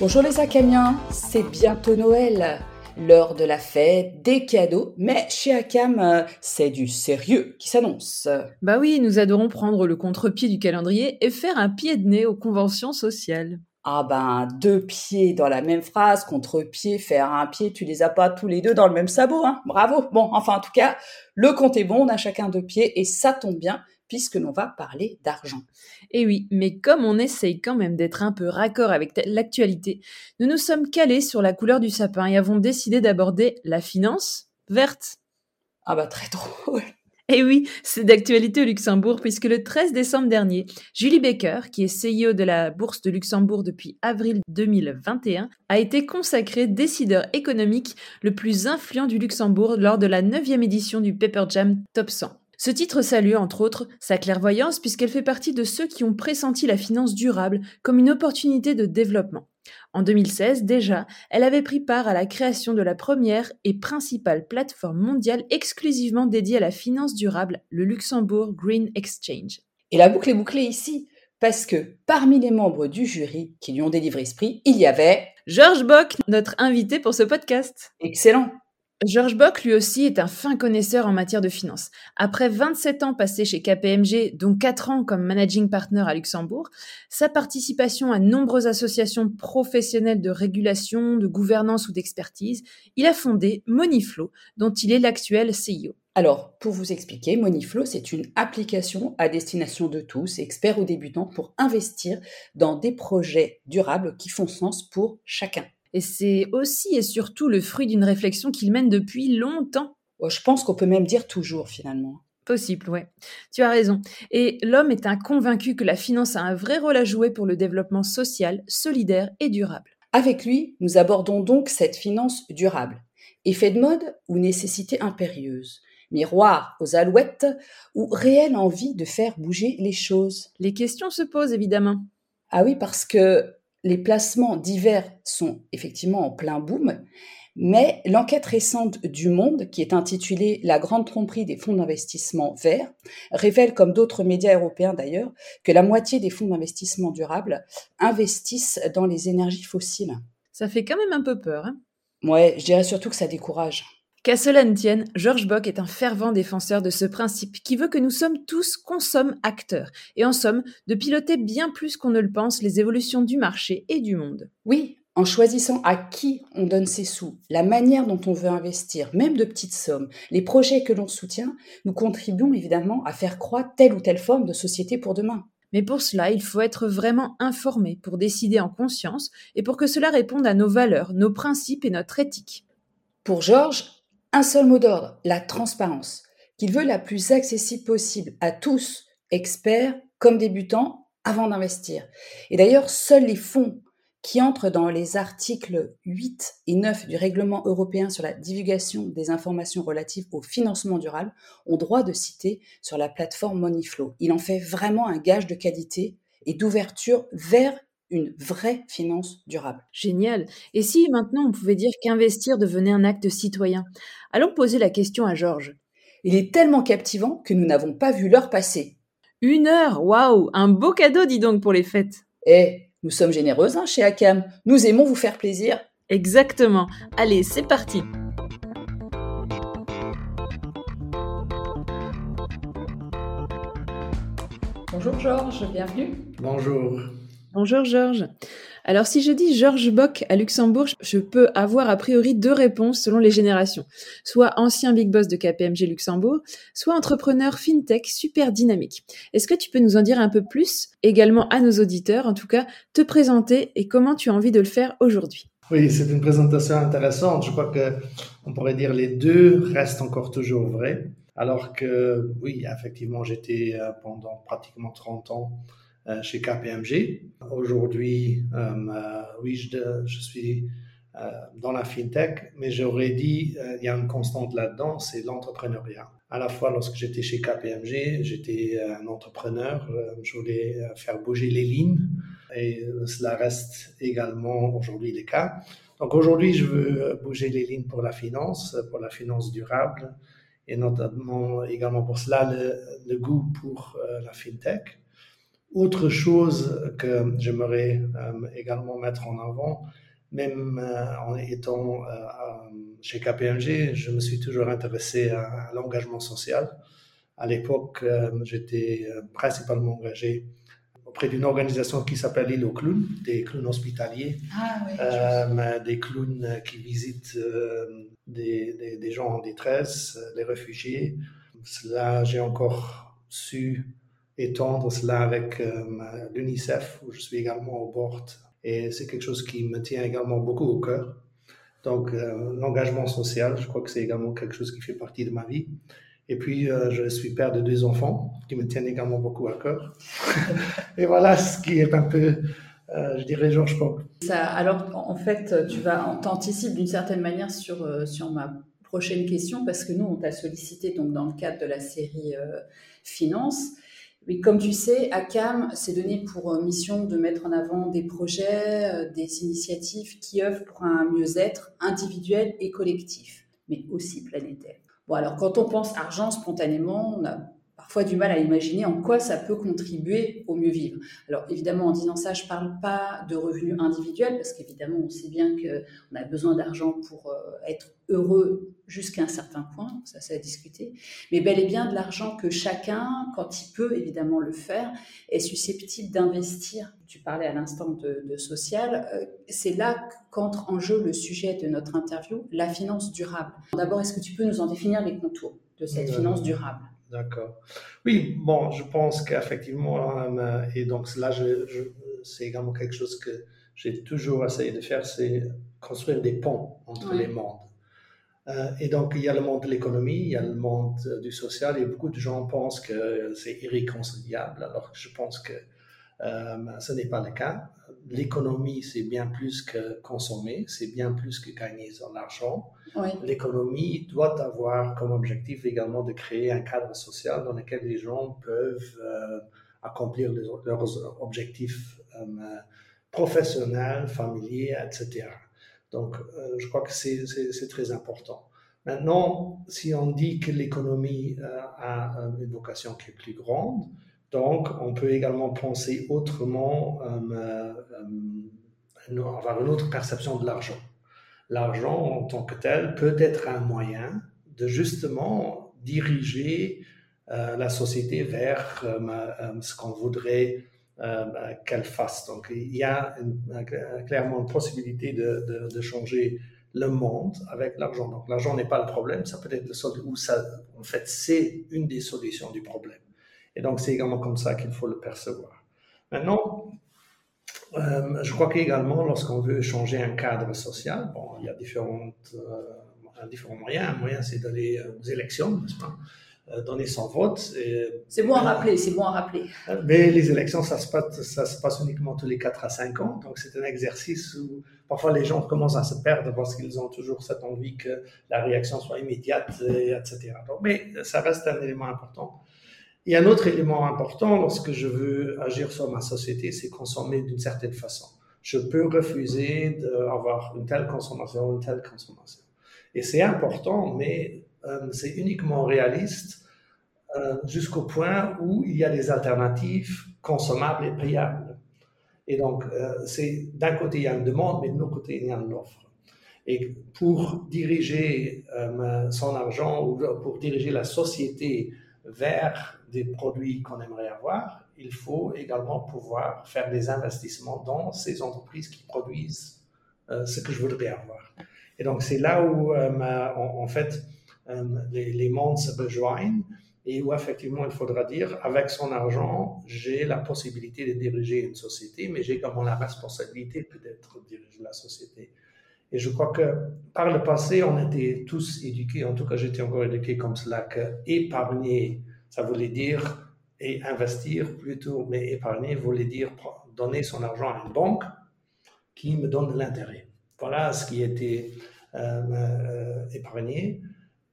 Bonjour les Akamiens, c'est bientôt Noël, l'heure de la fête, des cadeaux, mais chez Akam, euh, c'est du sérieux qui s'annonce. Bah oui, nous adorons prendre le contre-pied du calendrier et faire un pied de nez aux conventions sociales. Ah ben, deux pieds dans la même phrase, contre-pied, faire un pied, tu les as pas tous les deux dans le même sabot, hein Bravo Bon, enfin en tout cas, le compte est bon, on a chacun deux pieds et ça tombe bien, puisque l'on va parler d'argent. Et oui, mais comme on essaye quand même d'être un peu raccord avec l'actualité, nous nous sommes calés sur la couleur du sapin et avons décidé d'aborder la finance verte. Ah bah très drôle. Et oui, c'est d'actualité au Luxembourg puisque le 13 décembre dernier, Julie Baker, qui est CEO de la Bourse de Luxembourg depuis avril 2021, a été consacrée décideur économique le plus influent du Luxembourg lors de la 9e édition du Paper Jam Top 100. Ce titre salue, entre autres, sa clairvoyance puisqu'elle fait partie de ceux qui ont pressenti la finance durable comme une opportunité de développement. En 2016, déjà, elle avait pris part à la création de la première et principale plateforme mondiale exclusivement dédiée à la finance durable, le Luxembourg Green Exchange. Et la boucle est bouclée ici, parce que parmi les membres du jury qui lui ont délivré ce prix, il y avait Georges Bock, notre invité pour ce podcast. Excellent. Georges Bock, lui aussi, est un fin connaisseur en matière de finance. Après 27 ans passés chez KPMG, dont 4 ans comme managing partner à Luxembourg, sa participation à nombreuses associations professionnelles de régulation, de gouvernance ou d'expertise, il a fondé Moniflow, dont il est l'actuel CEO. Alors, pour vous expliquer, Moniflow, c'est une application à destination de tous, experts ou débutants, pour investir dans des projets durables qui font sens pour chacun. Et c'est aussi et surtout le fruit d'une réflexion qu'il mène depuis longtemps. je pense qu'on peut même dire toujours finalement. Possible, ouais. Tu as raison. Et l'homme est un convaincu que la finance a un vrai rôle à jouer pour le développement social, solidaire et durable. Avec lui, nous abordons donc cette finance durable. Effet de mode ou nécessité impérieuse Miroir aux alouettes ou réelle envie de faire bouger les choses Les questions se posent évidemment. Ah oui, parce que les placements divers sont effectivement en plein boom, mais l'enquête récente du Monde, qui est intitulée La grande tromperie des fonds d'investissement verts, révèle, comme d'autres médias européens d'ailleurs, que la moitié des fonds d'investissement durables investissent dans les énergies fossiles. Ça fait quand même un peu peur. Hein ouais, je dirais surtout que ça décourage. Qu'à cela ne tienne, Georges Bock est un fervent défenseur de ce principe qui veut que nous sommes tous consommes acteurs, et en somme, de piloter bien plus qu'on ne le pense les évolutions du marché et du monde. Oui, en choisissant à qui on donne ses sous, la manière dont on veut investir, même de petites sommes, les projets que l'on soutient, nous contribuons évidemment à faire croître telle ou telle forme de société pour demain. Mais pour cela, il faut être vraiment informé pour décider en conscience et pour que cela réponde à nos valeurs, nos principes et notre éthique. Pour Georges, un seul mot d'ordre, la transparence, qu'il veut la plus accessible possible à tous, experts comme débutants, avant d'investir. Et d'ailleurs, seuls les fonds qui entrent dans les articles 8 et 9 du règlement européen sur la divulgation des informations relatives au financement durable ont droit de citer sur la plateforme Moneyflow. Il en fait vraiment un gage de qualité et d'ouverture vers une vraie finance durable. Génial. Et si maintenant on pouvait dire qu'investir devenait un acte citoyen? Allons poser la question à Georges. Il est tellement captivant que nous n'avons pas vu l'heure passer. Une heure Waouh Un beau cadeau, dis donc, pour les fêtes. Eh, nous sommes généreuses hein, chez Akam. Nous aimons vous faire plaisir. Exactement. Allez, c'est parti. Bonjour Georges, bienvenue. Bonjour. Bonjour Georges. Alors si je dis Georges Bock à Luxembourg, je peux avoir a priori deux réponses selon les générations. Soit ancien big boss de KPMG Luxembourg, soit entrepreneur fintech super dynamique. Est-ce que tu peux nous en dire un peu plus, également à nos auditeurs, en tout cas, te présenter et comment tu as envie de le faire aujourd'hui? Oui, c'est une présentation intéressante. Je crois que on pourrait dire les deux restent encore toujours vrais. Alors que, oui, effectivement, j'étais euh, pendant pratiquement 30 ans chez KPMG. Aujourd'hui, euh, oui, je, suis euh, dans la fintech, mais j'aurais dit, il y a une constante là-dedans, c'est l'entrepreneuriat. À la fois, lorsque j'étais chez KPMG, j'étais un entrepreneur, je voulais faire bouger les lignes et cela reste également aujourd'hui le cas. Donc aujourd'hui, je veux bouger les lignes pour la finance, pour la finance durable, et notamment également pour cela le, goût pour la fintech. Autre chose que j'aimerais également mettre en avant, même en étant chez KPMG, je me suis toujours intéressé à l'engagement social. À l'époque, euh, j'étais euh, principalement engagé auprès d'une organisation qui s'appelle l'île aux clowns, des clowns hospitaliers, ah, oui, euh, des clowns qui visitent des, des, gens en détresse, les réfugiés. Cela, j'ai encore su étendre cela avec l'UNICEF, où je suis également au bord. Et c'est quelque chose qui me tient également beaucoup au cœur. Donc, l'engagement social, je crois que c'est également quelque chose qui fait partie de ma vie. Et puis, euh, je suis père de deux enfants qui me tiennent également beaucoup à cœur. et voilà ce qui est un peu, euh, je dirais, Georges Pop. Ça, alors, en fait, tu vas t'anticipes d'une certaine manière sur, euh, sur ma prochaine question parce que nous, on t'a sollicité donc dans le cadre de la série Finance. Mais comme tu sais, ACAM s'est donné pour mission de mettre en avant des projets, des initiatives qui œuvrent pour un mieux-être individuel et collectif, mais aussi planétaire. Bon, alors quand on pense argent, spontanément, on a parfois du mal à imaginer en quoi ça peut contribuer au mieux vivre. Alors évidemment, en disant ça, je ne parle pas de revenus individuels, parce qu'évidemment, on sait bien qu'on a besoin d'argent pour euh, être heureux jusqu'à un certain point, ça c'est à discuter, mais bel et bien de l'argent que chacun, quand il peut évidemment le faire, est susceptible d'investir. Tu parlais à l'instant de, social, euh, c'est là qu'entre en jeu le sujet de notre interview, la finance durable. D'abord, est-ce que tu peux nous en définir les contours de cette finance durable? D'accord. Oui, bon, je pense qu'effectivement, euh, et donc là, je, c'est également quelque chose que j'ai toujours essayé de faire, c'est construire des ponts entre les mondes. Euh, et donc, il y a le monde de l'économie, il y a le monde du social, et beaucoup de gens pensent que c'est irréconciliable, alors que je pense que euh, ce n'est pas le cas. L'économie, c'est bien plus que consommer, c'est bien plus que gagner son argent. L'économie doit avoir comme objectif également de créer un cadre social dans lequel les gens peuvent euh, accomplir leurs objectifs euh, professionnels, familiers, etc. Donc, je crois que c'est très important. Maintenant, si on dit que l'économie a une vocation qui est plus grande, donc, on peut également penser autrement, euh, euh, avoir une autre perception de l'argent. L'argent en tant que tel peut être un moyen de justement diriger euh, la société vers ce qu'on voudrait qu'elle fasse. Donc, il y a clairement une possibilité de, changer le monde avec l'argent. Donc, l'argent n'est pas le problème, ça peut être le ou ça, en fait, c'est une des solutions du problème. Et donc, c'est également comme ça qu'il faut le percevoir. Maintenant, euh, je crois qu'également, lorsqu'on veut changer un cadre social, bon, il y a différentes, euh, différents moyens. Un moyen, c'est d'aller aux élections, n'est-ce pas euh, donner son vote. C'est bon à rappeler, c'est bon à rappeler. Mais les élections, ça se, passe, ça se passe uniquement tous les 4 à 5 ans, donc c'est un exercice où parfois les gens commencent à se perdre parce qu'ils ont toujours cette envie que la réaction soit immédiate, etc. Donc, mais ça reste un élément important. Et un autre élément important lorsque je veux agir sur ma société, c'est consommer d'une certaine façon. Je peux refuser d'avoir une telle consommation, une telle consommation. Et c'est important, mais euh, c'est uniquement réaliste euh, jusqu'au point où il y a des alternatives consommables et payables. Et donc, euh, c'est d'un côté, il y a une demande, mais de l'autre côté, il y a une offre. Et pour diriger son argent ou pour diriger la société vers des produits qu'on aimerait avoir, il faut également pouvoir faire des investissements dans ces entreprises qui produisent euh, ce que je voudrais avoir. Et donc, c'est là où, euh, en, fait, euh, les, les, mondes se rejoignent et où, effectivement, il faudra dire, avec son argent, j'ai la possibilité de diriger une société, mais j'ai également la responsabilité peut-être de diriger la société. Et je crois que par le passé, on était tous éduqués, en tout cas j'étais encore éduqué comme cela, que épargner, ça voulait dire, et investir plutôt, mais épargner voulait dire donner son argent à une banque qui me donne de l'intérêt. Voilà ce qui était euh, euh, épargné.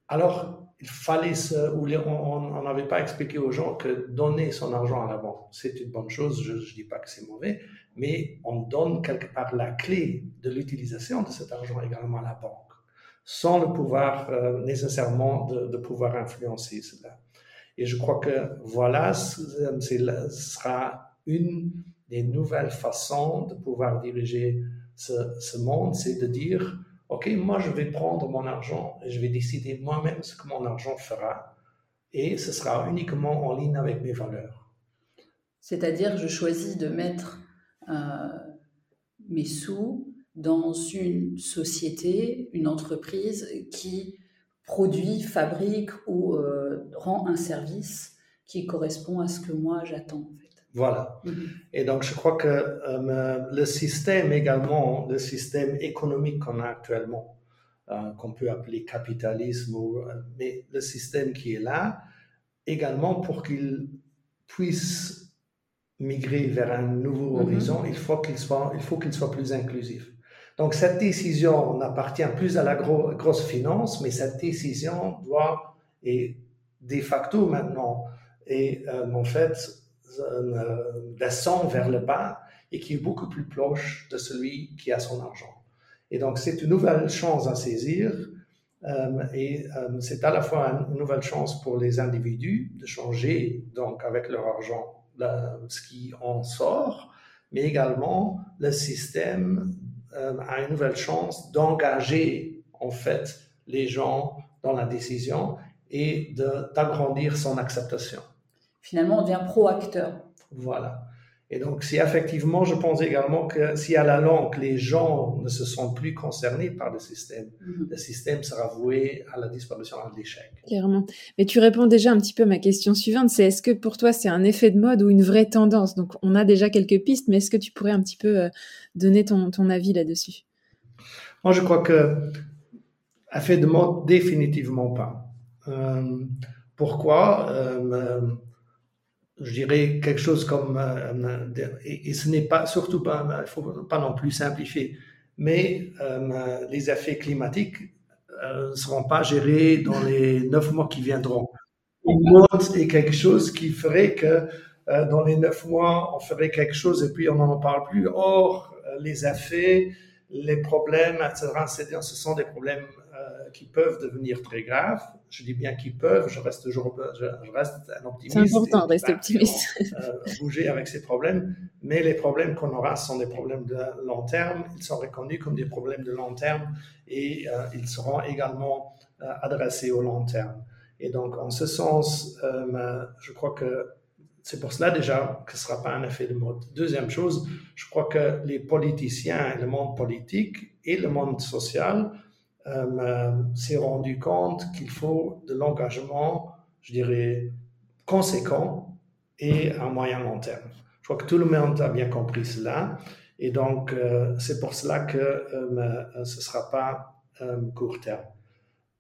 Alors, il fallait se, ou on n'avait pas expliqué aux gens que donner son argent à la banque, c'est une bonne chose, je ne dis pas que c'est mauvais, mais on donne quelque part la clé de l'utilisation de cet argent également à la banque, sans le pouvoir euh, nécessairement de, pouvoir influencer cela. Et je crois que voilà, ce sera une des nouvelles façons de pouvoir diriger ce, ce monde, c'est de dire, OK, moi, je vais prendre mon argent et je vais décider moi-même ce que mon argent fera. Et ce sera uniquement en ligne avec mes valeurs. C'est-à-dire, je choisis de mettre euh, mes sous dans une société, une entreprise qui produit, fabrique ou euh, rend un service qui correspond à ce que moi j'attends. Voilà. Mhm. Et donc, je crois que euh, le système également, le système économique qu'on a actuellement, euh, qu'on peut appeler capitalisme, euh, mais le système qui est là, également pour qu'il puisse migrer vers un nouveau mhm. horizon, il faut qu'il soit, il faut qu'il soit plus inclusif. Donc, cette décision n'appartient plus à la grosse finance, mais cette décision doit, et de facto maintenant, et en fait, descend vers le bas et qui est beaucoup plus proche de celui qui a son argent. Et donc, c'est une nouvelle chance à saisir. Euh, et euh, c'est à la fois une nouvelle chance pour les individus de changer donc avec leur argent ce qui en sort, mais également le système a une nouvelle chance d'engager en fait les gens dans la décision et d'agrandir son acceptation finalement, on devient pro-acteur. Voilà. Et donc, si effectivement, je pense également que si à la longue, les gens ne se sentent plus concernés par le système, mhm. le système sera voué à la disparition, à l'échec. Clairement. Mais tu réponds déjà un petit peu à ma question suivante, c'est est-ce que pour toi, c'est un effet de mode ou une vraie tendance? Donc, on a déjà quelques pistes, mais est-ce que tu pourrais un petit peu euh, donner ton, ton avis là-dessus? Moi, je crois que effet de mode, définitivement pas. Euh, pourquoi? Euh, je dirais quelque chose comme, euh, et, ce n'est pas, surtout pas, il faut pas non plus simplifier, mais euh, les effets climatiques euh, ne seront pas gérés dans les neuf mois qui viendront. Le monde est quelque chose qui ferait que dans les neuf mois, on ferait quelque chose et puis on n'en parle plus. Or, les effets, les problèmes, etc., ce sont des problèmes qui peuvent devenir très graves. Je dis bien qu'ils peuvent, je reste toujours je, reste un optimiste. C'est important de rester optimiste. Euh, bouger avec ces problèmes, mais les problèmes qu'on aura sont des problèmes de long terme. Ils sont reconnus comme des problèmes de long terme et euh, ils seront également euh, adressés au long terme. Et donc, en ce sens, je crois que c'est pour cela déjà que ce ne sera pas un effet de mode. Deuxième chose, je crois que les politiciens, le monde politique et le monde social s'est rendu compte qu'il faut de l'engagement, je dirais, conséquent et à moyen long terme. Je crois que tout le monde a bien compris cela. Et donc, euh, c'est pour cela que ce ne sera pas court terme.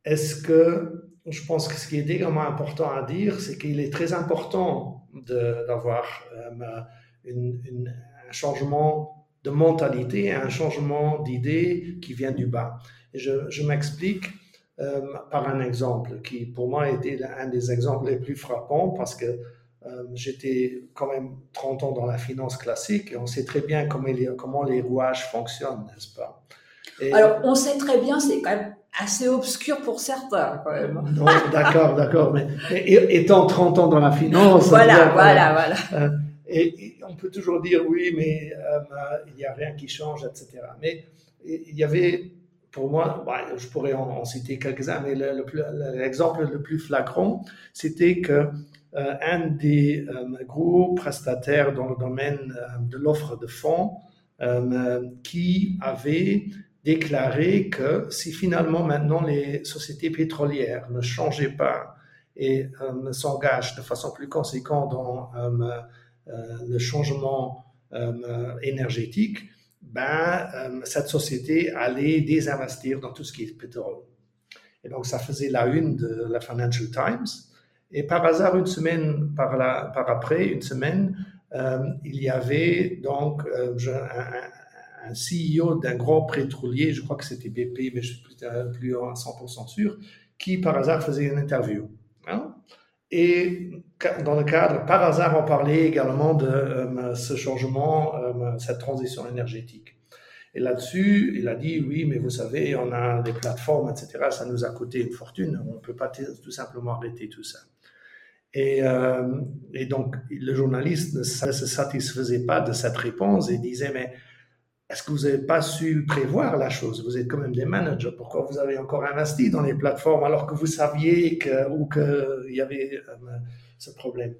Est-ce que, je pense que ce qui est également important à dire, c'est qu'il est très important d'avoir un changement de mentalité, un changement d'idée qui vient du bas. Je, m'explique euh, par un exemple qui, pour moi, était un des exemples les plus frappants parce que euh, j'étais quand même 30 ans dans la finance classique et on sait très bien comment les, comment les rouages fonctionnent, n'est-ce pas? Alors, on sait très bien, c'est quand même assez obscur pour certains, quand même. d'accord, d'accord. Mais, étant 30 ans dans la finance. Voilà, voilà, voilà. Euh, et, on peut toujours dire oui, mais il n'y a rien qui change, etc. Mais il y avait pour moi, bah, je pourrais en, citer quelques-uns, mais l'exemple le, plus flagrant, c'était que euh, un des euh, gros prestataires dans le domaine euh, de l'offre de fonds qui avait déclaré que si finalement maintenant les sociétés pétrolières ne changeaient pas et s'engagent de façon plus conséquente dans le changement énergétique, ben, euh, cette société allait désinvestir dans tout ce qui est pétrole. Et donc, ça faisait la une de la Financial Times. Et par hasard, une semaine par, par après, une semaine, euh, il y avait donc euh, un, CEO d'un grand pétrolier, je crois que c'était BP, mais je ne suis plus, plus à 100% sûr, qui par hasard faisait une interview. Hein. Et dans le cadre, par hasard, on parlait également de euh, ce changement, euh, cette transition énergétique. Et là-dessus, il a dit, oui, mais vous savez, on a des plateformes, etc. Ça nous a coûté une fortune. On ne peut pas tout simplement arrêter tout ça. Et, euh, et donc, le journaliste ne se satisfaisait pas de cette réponse et disait, mais est-ce que vous n'avez pas su prévoir la chose? Vous êtes quand même des managers. Pourquoi vous avez encore investi dans les plateformes alors que vous saviez que, ou qu'il y avait euh, ce problème?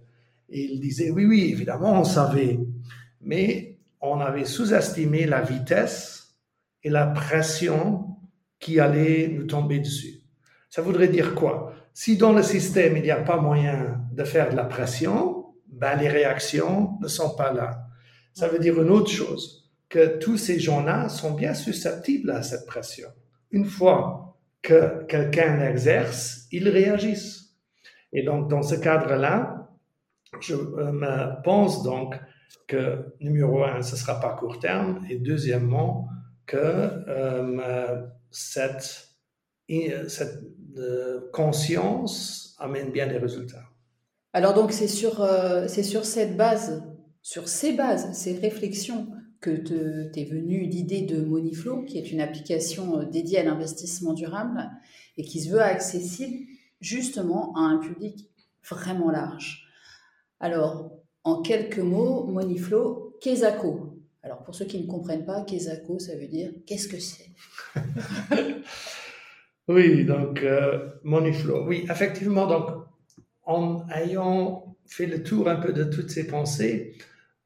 Et il disait, oui, oui, évidemment, on savait. Mais on avait sous-estimé la vitesse et la pression qui allait nous tomber dessus. Ça voudrait dire quoi? Si dans le système, il n'y a pas moyen de faire de la pression, ben les réactions ne sont pas là. Ça veut dire une autre chose, que tous ces gens-là sont bien susceptibles à cette pression. Une fois que quelqu'un l'exerce, ils réagissent. Et donc, dans ce cadre-là, je me pense donc que, numéro un, ce ne sera pas court terme, et deuxièmement, que euh, cette, euh, conscience amène bien des résultats. Alors donc c'est sur, euh, c'est sur cette base, sur ces bases, ces réflexions que t'es venue l'idée de Moniflow, qui est une application dédiée à l'investissement durable et qui se veut accessible justement à un public vraiment large. Alors, en quelques mots, Moniflow, Kesako. Alors pour ceux qui ne comprennent pas, Kesako, ça veut dire qu'est-ce que c'est? Oui, donc euh, Moniflow. Oui, effectivement, donc en ayant fait le tour un peu de toutes ces pensées,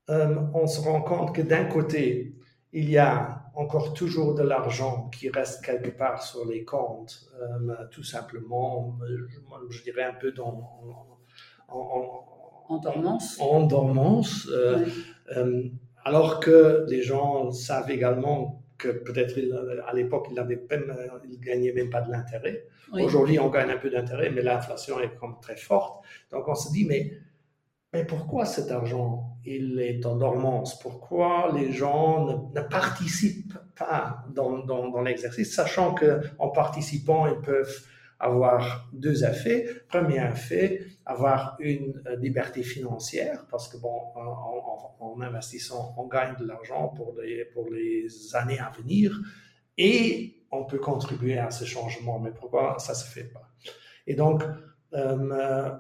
euh, on se rend compte que d'un côté, il y a encore toujours de l'argent qui reste quelque part sur les comptes, euh, tout simplement, je, dirais un peu dans, en, en dormance. En dormance. Euh, euh, alors que les gens savent également que peut-être à l'époque, ils ne gagnaient même pas de l'intérêt. Aujourd'hui, on gagne un peu d'intérêt, mais l'inflation est comme très forte. Donc on se dit, mais, mais pourquoi cet argent, il est en dormance Pourquoi les gens ne, participent pas dans, dans, l'exercice, sachant qu'en participant, ils peuvent avoir deux effets. Premier effet, avoir une euh, liberté financière, parce que bon, en, investissant, on gagne de l'argent pour les, pour les années à venir et on peut contribuer à ce changement. Mais pourquoi ça se fait pas? Et donc, euh,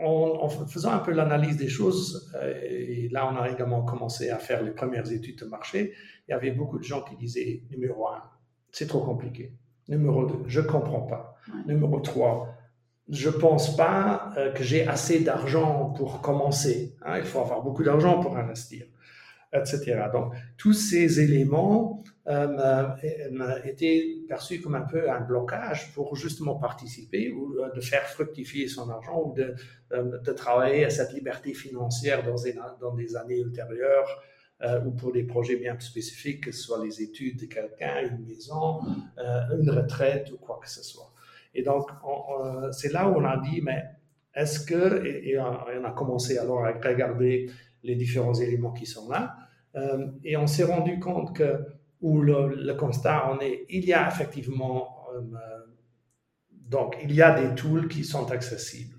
en, faisant un peu l'analyse des choses, euh, et là on a également commencé à faire les premières études de marché, il y avait beaucoup de gens qui disaient, numéro un, c'est trop compliqué. Numéro deux, je comprends pas. Numéro 3, je pense pas euh, que j'ai assez d'argent pour commencer. Hein. il faut avoir beaucoup d'argent pour investir, etc. Donc, tous ces éléments euh, étaient perçus comme un peu un blocage pour justement participer ou euh, de faire fructifier son argent ou de, euh, travailler à cette liberté financière dans, des années ultérieures. ou pour des projets bien spécifiques, que ce soit les études de quelqu'un, une maison, une retraite ou quoi que ce soit. Et donc, c'est là où on a dit, mais est-ce que, et, on a commencé alors à regarder les différents éléments qui sont là, euh, et on s'est rendu compte que, où le, constat en est, il y a effectivement, euh, donc, il y a des tools qui sont accessibles.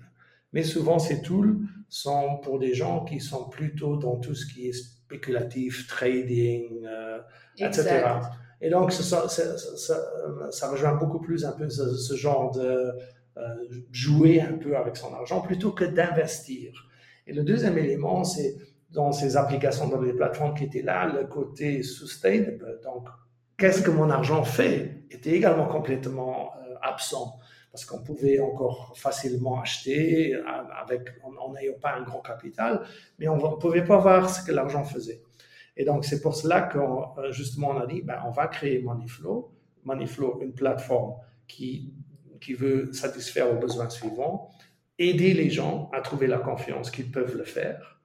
Mais souvent, ces tools sont pour des gens qui sont plutôt dans tout ce qui est spéculatif, trading, euh, etc. Et donc, ça, ça, ça, rejoint beaucoup plus un peu ce, genre de euh, jouer un peu avec son argent plutôt que d'investir. Et le deuxième élément, c'est dans ces applications, dans les plateformes qui étaient là, le côté sustainable. Donc, qu'est-ce que mon argent fait était également complètement euh, absent parce qu'on pouvait encore facilement acheter euh, avec, en n'ayant pas un grand capital, mais on ne pouvait pas voir ce que l'argent faisait. Et donc, c'est pour cela qu'on, euh, justement, on a dit, ben, on va créer Moneyflow. Moneyflow, une plateforme qui, qui veut satisfaire aux besoins suivants, aider les gens à trouver la confiance qu'ils peuvent le faire,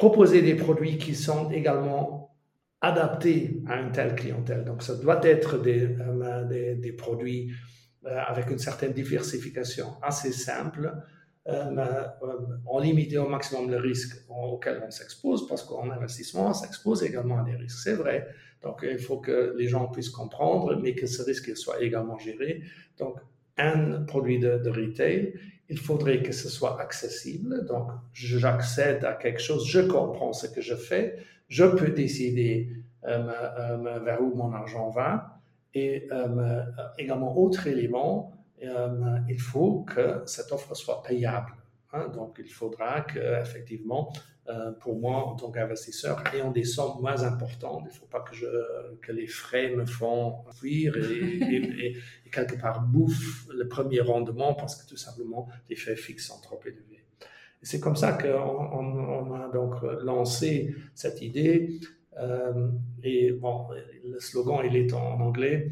proposer des produits qui sont également adaptés à une telle clientèle. Donc, ça doit être des, euh, des, produits euh, avec une certaine diversification assez simple, euh, en limiter au maximum le risque auquel on s'expose, parce qu'en investissement, on s'expose également à des risques. C'est vrai. Donc, il faut que les gens puissent comprendre, mais que ce risque soit également géré. Donc, un produit de, de retail, il faudrait que ce soit accessible. Donc, j'accède à quelque chose, je comprends ce que je fais, je peux décider euh, euh, vers où mon argent va. Et euh, également, autre élément, il faut que cette offre soit payable. Hein. donc, il faudra qu'effectivement, pour moi, en tant qu'investisseur, ayant des sommes moins importantes, il ne faut pas que, je, que les frais me font fuir et, quelque part bouffent le premier rendement parce que tout simplement, les frais fixes sont trop élevés. C'est comme ça qu'on on, a donc lancé cette idée euh, et bon, le slogan, il est en anglais,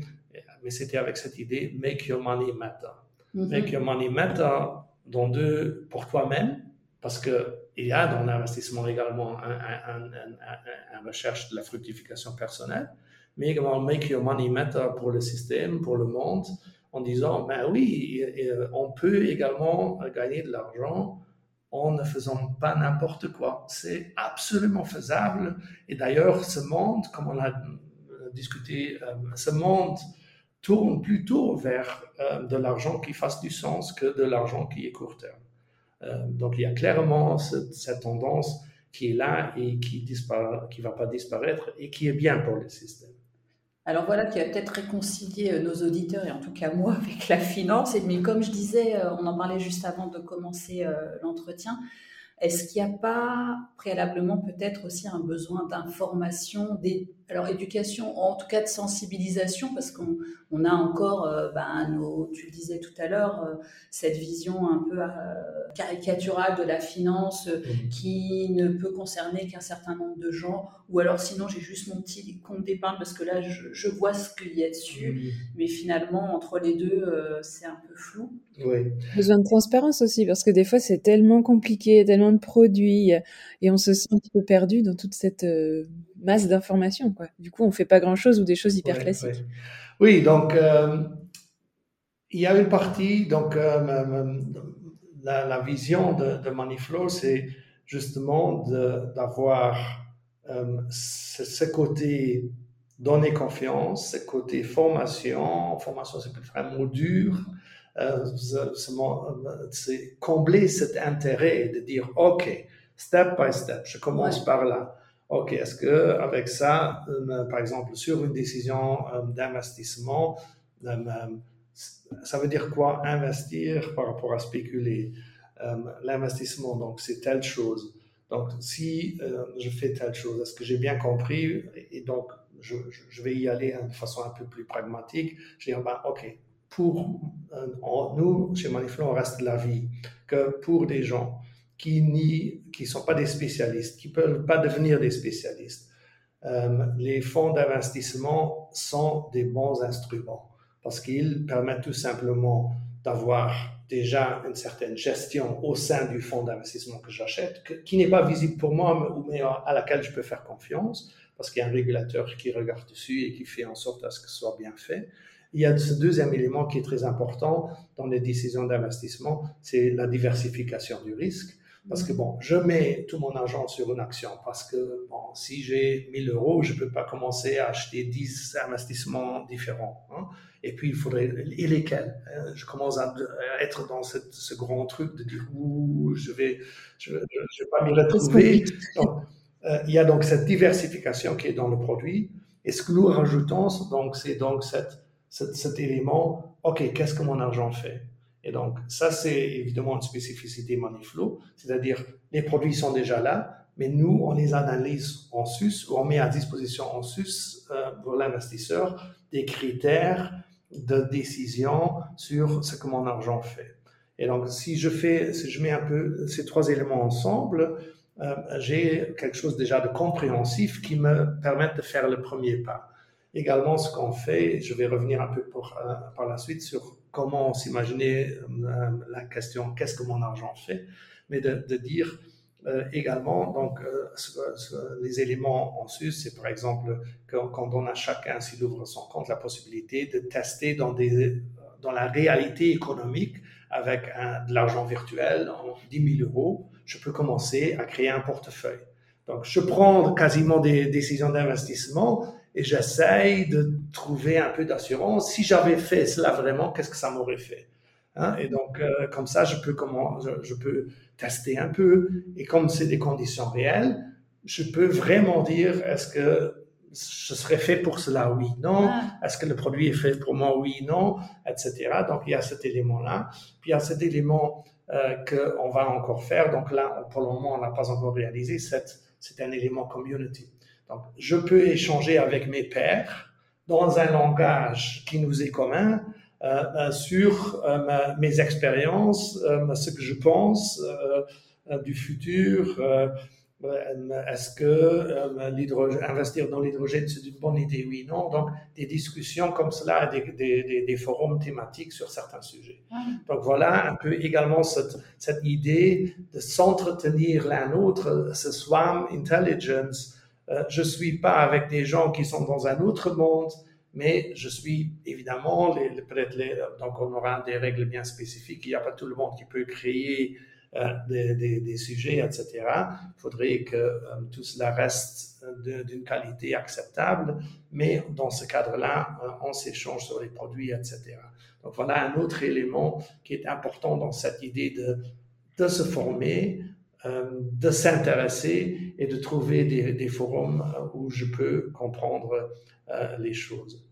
mais c'était avec cette idée Make your money matter. Mhm. Make your money matter dans deux, pour toi-même, parce qu'il y a dans l'investissement également un, recherche de la fructification personnelle, mais également make your money matter pour le système, pour le monde, en disant, ben oui, on peut également gagner de l'argent en ne faisant pas n'importe quoi. C'est absolument faisable. Et d'ailleurs, ce monde, comme on a discuté, euh, ce monde tourne plutôt vers euh, de l'argent qui fasse du sens que de l'argent qui est court terme. Euh, donc il y a clairement cette, tendance qui est là et qui ne va pas disparaître et qui est bien pour le système. Alors voilà qui va peut-être réconcilier euh, nos auditeurs et en tout cas moi avec la finance. Mais comme je disais, on en parlait juste avant de commencer l'entretien, est-ce qu'il n'y a pas préalablement peut-être aussi un besoin d'information, alors éducation, en tout cas de sensibilisation, parce qu'on on a encore, euh, ben, nos, tu le disais tout à l'heure, euh, cette vision un peu euh, caricaturale de la finance mmh. qui ne peut concerner qu'un certain nombre de gens, ou alors sinon j'ai juste mon petit compte d'épargne parce que là je, je, vois ce qu'il y a dessus, mmh. mais finalement entre les deux c'est un peu flou. Oui. Besoin de transparence aussi, parce que des fois c'est tellement compliqué, tellement de produits, et on se sent un petit peu perdu dans toute cette masse d'informations. Du coup, on fait pas grand-chose ou des choses hyper classiques. Oui, donc euh, il y a une partie, donc euh, la, vision de, de Moneyflow, c'est justement d'avoir euh, ce, côté donner confiance, ce côté formation, formation c'est peut-être un mot dur, c'est combler cet intérêt de dire, OK, step by step, je commence par là. OK, est-ce que avec ça, euh, par exemple, sur une décision euh, d'investissement, euh, ça veut dire quoi investir par rapport à spéculer? L'investissement, donc, c'est telle chose. Donc, si je fais telle chose, est-ce que j'ai bien compris? Et donc, je, vais y aller de façon un peu plus pragmatique. Je vais dire, ben, OK, pour nous, chez Maniflon, on reste de la vie que pour des gens qui ne qui sont pas des spécialistes, qui ne peuvent pas devenir des spécialistes. Euh, les fonds d'investissement sont des bons instruments parce qu'ils permettent tout simplement d'avoir déjà une certaine gestion au sein du fonds d'investissement que j'achète, qui n'est pas visible pour moi, mais à laquelle je peux faire confiance, parce qu'il y a un régulateur qui regarde dessus et qui fait en sorte à ce que ce soit bien fait. Il y a ce deuxième élément qui est très important dans les décisions d'investissement, c'est la diversification du risque. Parce que bon, je mets tout mon argent sur une action parce que bon, si j'ai 1000 euros, je ne peux pas commencer à acheter 10 investissements différents. Hein. Et puis, il faudrait. Et lesquels hein? Je commence à, être dans cette, ce grand truc de dire Ouh, je vais, je, vais pas m'y retrouver. Euh, il y a donc cette diversification qui est dans le produit. Et ce que nous rajoutons, donc, c'est donc cette, cet élément OK, qu'est-ce que mon argent fait? Et donc, ça, c'est évidemment une spécificité Moneyflow, c'est-à-dire les produits sont déjà là, mais nous, on les analyse en sus, ou on met à disposition en sus euh, pour l'investisseur des critères de décision sur ce que mon argent fait. Et donc, si je fais, si je mets un peu ces trois éléments ensemble, euh, j'ai quelque chose déjà de compréhensif qui me permet de faire le premier pas. Également, ce qu'on fait, je vais revenir un peu euh, par la suite sur comment s'imaginer euh, la question qu'est-ce que mon argent fait, mais de, dire euh, également donc euh, les éléments en sus, c'est par exemple quand, on à chacun s'il ouvre son compte la possibilité de tester dans des dans la réalité économique avec de l'argent virtuel en 10 000 euros, je peux commencer à créer un portefeuille. Donc, je prends quasiment des décisions d'investissement et j'essaye de trouver un peu d'assurance. Si j'avais fait cela vraiment, qu'est-ce que ça m'aurait fait hein? Et donc, euh, comme ça, je peux, comment, je, peux tester un peu. Et comme c'est des conditions réelles, je peux vraiment dire est-ce que je serais fait pour cela, oui, non? Ah. Est-ce que le produit est fait pour moi, oui, non, etc. Donc, il y a cet élément-là. Puis, il y a cet élément euh, qu'on va encore faire. Donc là, pour le moment, on n'a pas encore réalisé. C'est un élément community. Donc, je peux échanger avec mes pairs dans un langage qui nous est commun euh, euh sur euh, mes expériences, ce que je pense du futur, est-ce que investir dans l'hydrogène, c'est une bonne idée Oui, non. Donc, des discussions comme cela, des, des, des forums thématiques sur certains sujets. Ah. Donc, voilà un peu également cette, cette idée de s'entretenir l'un l'autre, ce swam intelligence. Euh, je suis pas avec des gens qui sont dans un autre monde, mais je suis évidemment, les, les, donc on aura des règles bien spécifiques. Il n'y a pas tout le monde qui peut créer euh, des, sujets, etc. Il faudrait que euh, tout cela reste d'une qualité acceptable, mais dans ce cadre-là, euh, on s'échange sur les produits, etc. Donc voilà un autre élément qui est important dans cette idée de se former, de s'intéresser et de trouver des, des, forums où je peux comprendre les choses.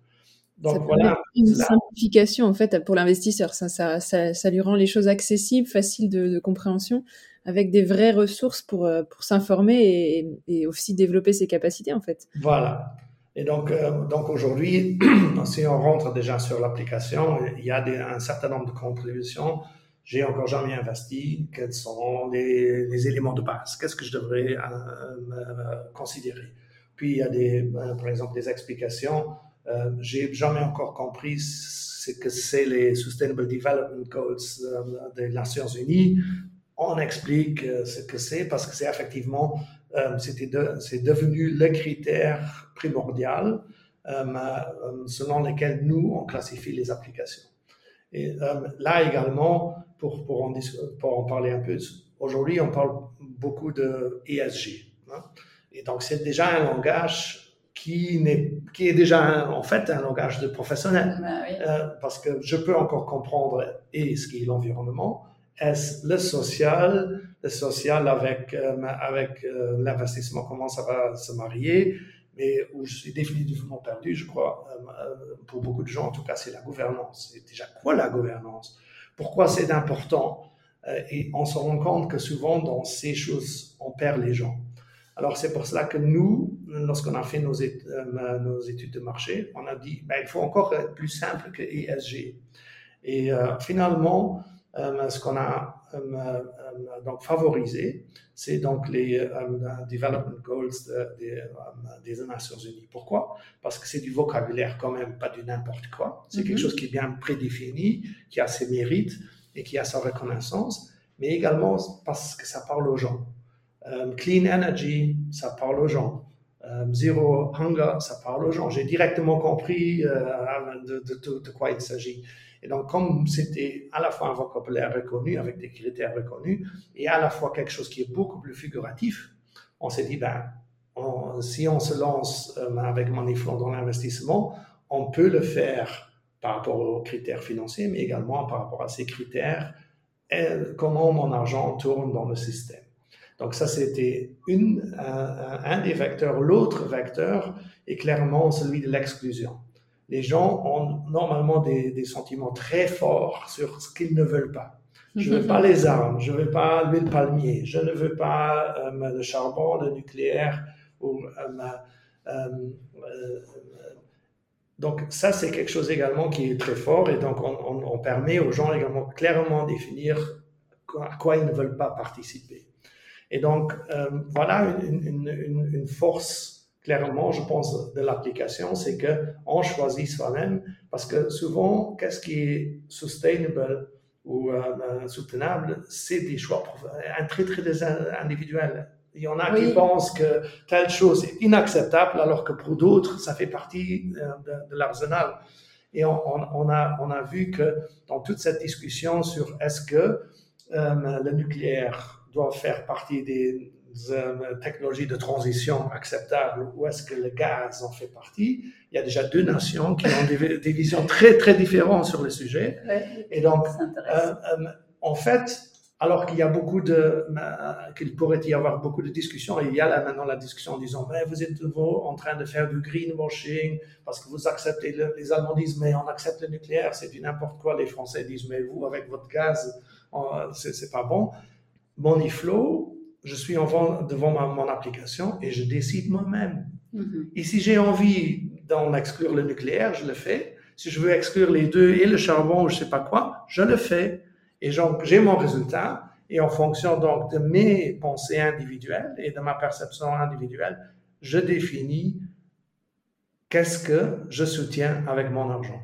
Donc voilà. Une simplification en fait pour l'investisseur. Ça, ça, ça, lui rend les choses accessibles, faciles de, compréhension, avec des vraies ressources pour, euh, pour s'informer et, et, aussi développer ses capacités en fait. Voilà. Et donc, euh, donc aujourd'hui, si on rentre déjà sur l'application, il y a des, un certain nombre de contributions. J'ai encore jamais investi. Quels sont les, les éléments de base? Qu'est-ce que je devrais euh, considérer? Puis il y a des, par exemple des explications euh, j'ai jamais encore compris ce que c'est les Sustainable Development Goals euh, des Nations Unies. On explique euh, ce que c'est parce que c'est effectivement, c'était c'est devenu le critère primordial selon lequel nous, on classifie les applications. Et là également, pour, pour, en, pour en parler un peu, aujourd'hui, on parle beaucoup de ESG. Hein. Et donc, c'est déjà un langage qui, est, qui est déjà en fait un langage de professionnel. Bah euh, parce que je peux encore comprendre et ce qui est l'environnement, est-ce le social, le social avec, euh, avec euh, l'investissement, comment ça va se marier, mais où je suis définitivement perdu, je crois, pour beaucoup de gens, en tout cas, c'est la gouvernance. C'est déjà quoi la gouvernance? Pourquoi c'est important Et on se rend compte que souvent, dans ces choses, on perd les gens. Alors c'est pour cela que nous, lorsqu'on a fait nos, euh, études de marché, on a dit ben, il faut encore être plus simple que ESG. Et euh, finalement, euh, ce qu'on a donc favorisé, c'est donc les Development Goals des Nations Unies. Pourquoi? Parce que c'est du vocabulaire quand même, pas du n'importe quoi. C'est quelque mm-hmm. chose qui est bien prédéfini, qui a ses mérites et qui a sa reconnaissance, mais également parce que ça parle aux gens. Euh, clean energy, ça parle aux gens. Euh, zero hunger, ça parle aux gens. J'ai directement compris euh, de, de, quoi il s'agit. Et donc, comme c'était à la fois un vocabulaire reconnu, avec des critères reconnus, et à la fois quelque chose qui est beaucoup plus figuratif, on s'est dit, ben, si on se lance avec Maniflon dans l'investissement, on peut le faire par rapport aux critères financiers, mais également par rapport à ces critères, et comment mon argent tourne dans le système. Donc ça, c'était un, des vecteurs. L'autre vecteur est clairement celui de l'exclusion. Les gens ont normalement des, sentiments très forts sur ce qu'ils ne veulent pas. Je ne veux pas les armes, je ne veux pas l'huile palmier, je ne veux pas euh, le charbon, le nucléaire. Euh, euh, donc ça, c'est quelque chose également qui est très fort et donc on, permet aux gens également clairement définir à quoi ils ne veulent pas participer. Et donc, voilà une, force, clairement, je pense, de l'application, c'est qu'on choisit soi-même, parce que souvent, qu'est-ce qui est sustainable ou euh, euh, soutenable, c'est des choix un très, très individuel. Il y en a qui pensent que telle chose est inacceptable, alors que pour d'autres, ça fait partie de, de l'arsenal. Et on, on, a, on a vu que dans toute cette discussion sur est-ce que le nucléaire doivent faire partie des, technologies de transition acceptables ou est-ce que le gaz en fait partie Il y a déjà deux nations qui ont des, visions très très différentes sur le sujet. Et donc, en fait, alors qu'il y a beaucoup de, qu'il pourrait y avoir beaucoup de discussions, il y a là maintenant la discussion en disant, mais vous êtes nouveau en train de faire du greenwashing parce que vous acceptez, les Allemands disent, mais on accepte le nucléaire, c'est du n'importe quoi, les Français disent, mais vous, avec votre gaz, c'est pas bon. Moniflow, je suis devant mon application et je décide moi-même. Mm-hmm. Et si j'ai envie d'en exclure le nucléaire, je le fais. Si je veux exclure les deux et le charbon ou je sais pas quoi, je le fais. Et donc, j'ai mon résultat. Et en fonction donc de mes pensées individuelles et de ma perception individuelle, je définis qu'est-ce que je soutiens avec mon argent.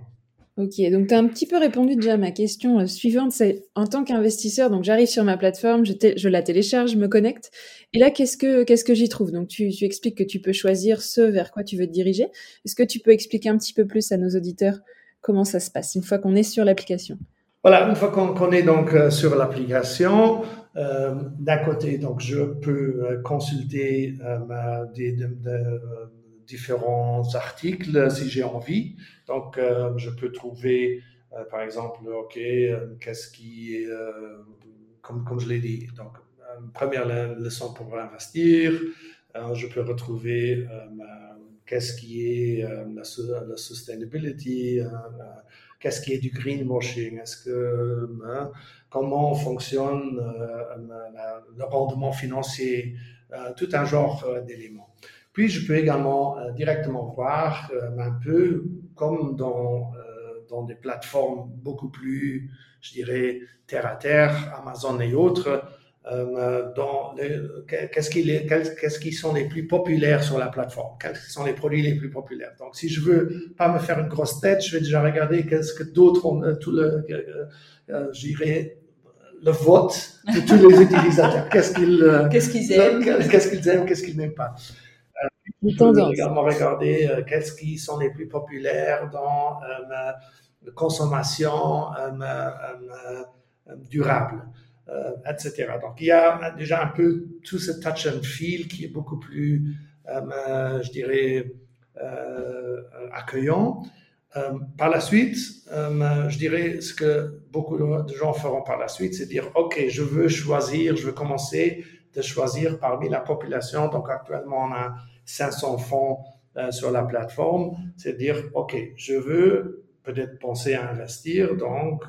Ok, donc tu as un petit peu répondu déjà à ma question euh, suivante, c'est en tant qu'investisseur, donc j'arrive sur ma plateforme, je, la télécharge, je me connecte, et là qu'est-ce que que j'y trouve? Donc tu, tu, expliques que tu peux choisir ce vers quoi tu veux te diriger. Est-ce que tu peux expliquer un petit peu plus à nos auditeurs comment ça se passe une fois qu'on est sur l'application? Voilà, une fois qu'on est donc euh, sur l'application, euh, d'un côté, donc je peux consulter euh, des, de, de, différents articles si j'ai envie. Donc, je peux trouver, par exemple, ok, qu'est-ce qui est, comme, comme je l'ai dit, donc première leçon pour investir. je peux retrouver qu'est-ce qui est la, la sustainability qu'est-ce qui est du greenwashing, est-ce que comment fonctionne euh, le rendement financier, euh, tout un genre euh, d'éléments. Puis je peux également directement voir un peu comme dans dans des plateformes beaucoup plus, je dirais, terre à terre, Amazon et autres, euh, dans qu'est-ce qui, qu'est-ce qui sont les plus populaires sur la plateforme, quels sont les produits les plus populaires? Donc, si je veux pas me faire une grosse tête, je vais déjà regarder qu'est-ce que d'autres ont, euh, tout le, euh, euh dirais, le vote de tous les utilisateurs. Qu'est-ce qu'ils, qu'est-ce qu'ils aiment, qu'est-ce qu'ils aiment, qu'est-ce qu'ils n'aiment pas? Euh, je vais également regarder euh, qu'est-ce qui sont les plus populaires dans la consommation durable. Euh, etc. Donc, il y a déjà un peu tout ce touch and feel qui est beaucoup plus, euh, je dirais, euh, accueillant. par la suite, je dirais ce que beaucoup de gens feront par la suite, c'est dire, OK, je veux choisir, je veux commencer de choisir parmi la population. Donc actuellement, on a 500 fonds sur la plateforme. C'est dire, OK, je veux peut-être penser à investir. Donc,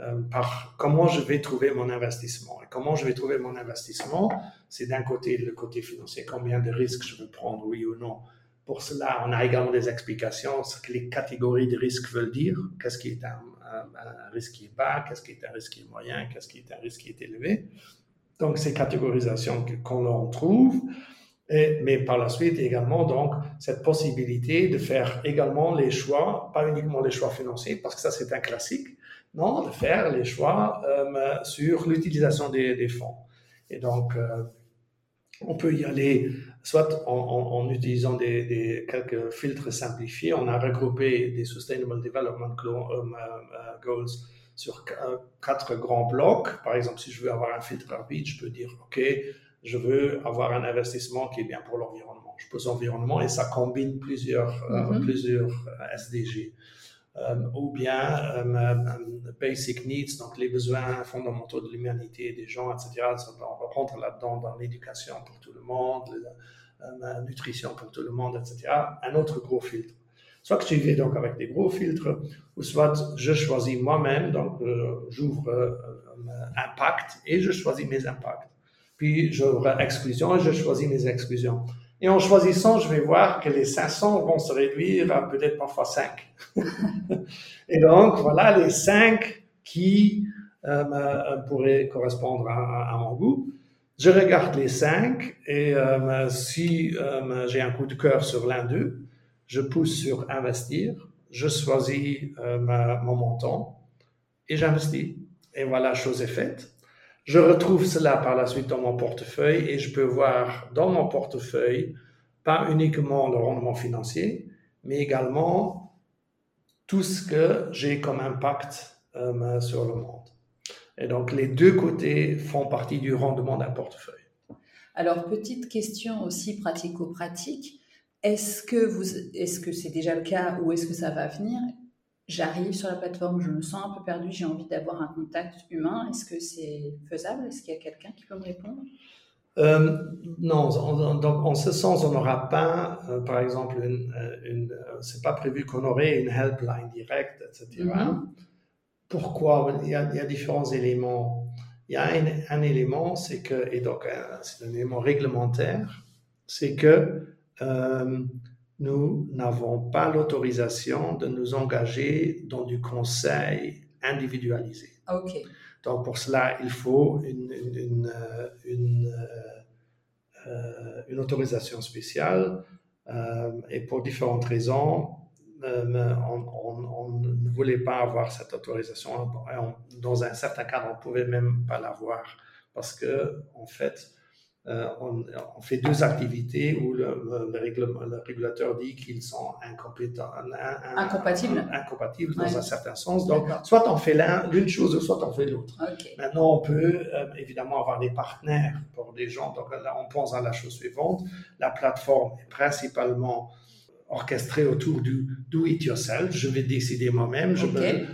euh, par comment je vais trouver mon investissement. Et comment je vais trouver mon investissement, c'est d'un côté le côté financier, combien de risques je veux prendre, oui ou non. Pour cela, on a également des explications, ce que les catégories de risques veulent dire, qu'est-ce qui est un, risque qui est bas, qu'est-ce qui est un risque qui est moyen, qu'est-ce qui est un risque qui est élevé. Donc, ces catégorisations qu'on en trouve, mais par la suite également, donc, cette possibilité de faire également les choix, pas uniquement les choix financiers, parce que ça, c'est un classique, non, de faire les choix euh, sur l'utilisation des, fonds. Et donc, euh, on peut y aller soit en, utilisant des, quelques filtres simplifiés. On a regroupé des Sustainable Development euh, Goals sur quatre grands blocs. Par exemple, si je veux avoir un filtre rapide, je peux dire, OK, je veux avoir un investissement qui est bien pour l'environnement. Je pose environnement et ça combine plusieurs, mm-hmm. plusieurs SDG. Euh, ou bien euh, euh, basic needs, donc les besoins fondamentaux de l'humanité, des gens, etc. on rentre là-dedans dans l'éducation pour tout le monde, la nutrition pour tout le monde, etc. Un autre gros filtre. Soit que je vais donc avec des gros filtres, ou soit je choisis moi-même, donc j'ouvre impact et je choisis mes impacts. Puis j'ouvre exclusion et je choisis mes exclusions. Et en choisissant, je vais voir que les 500 vont se réduire à peut-être parfois 5. et donc, voilà les 5 qui euh, euh, pourraient correspondre à, mon goût. Je regarde les 5 et euh, si euh, j'ai un coup de cœur sur l'un d'eux, je pousse sur investir, je choisis mon montant et j'investis. Et voilà, chose est faite. Je retrouve cela par la suite dans mon portefeuille et je peux voir dans mon portefeuille pas uniquement le rendement financier, mais également tout ce que j'ai comme impact euh, sur le monde. Et donc les deux côtés font partie du rendement d'un portefeuille. Alors, petite question aussi pratico-pratique. Est-ce que vous, est-ce que c'est déjà le cas ou est-ce que ça va venir? J'arrive sur la plateforme, je me sens un peu perdu, j'ai envie d'avoir un contact humain. Est-ce que c'est faisable? Est-ce qu'il y a quelqu'un qui peut me répondre? Euh, non, en, en, ce sens, on n'aura pas, euh, par exemple, une, euh, une c'est pas prévu qu'on aurait une helpline directe, etc. Mm-hmm. Pourquoi? Il y, a, il y, a, différents éléments. Il y a un, un élément, c'est que, et donc c'est un élément réglementaire, c'est que nous n'avons pas l'autorisation de nous engager dans du conseil individualisé. Donc pour cela, il faut une, une, une, euh, une autorisation spéciale euh, et pour différentes raisons, euh, on, ne voulait pas avoir cette autorisation. dans un certain cadre, on ne pouvait même pas l'avoir parce que, en fait, euh, on, fait deux activités où le, régulateur dit qu'ils sont incompatibles, incompatibles dans un certain sens. Donc, soit on fait l'une chose, soit on fait l'autre. Maintenant, on peut euh, évidemment avoir des partenaires pour des gens. Donc, là, on pense à la chose suivante. La plateforme est principalement orchestrée autour du do it yourself. Je vais décider moi-même.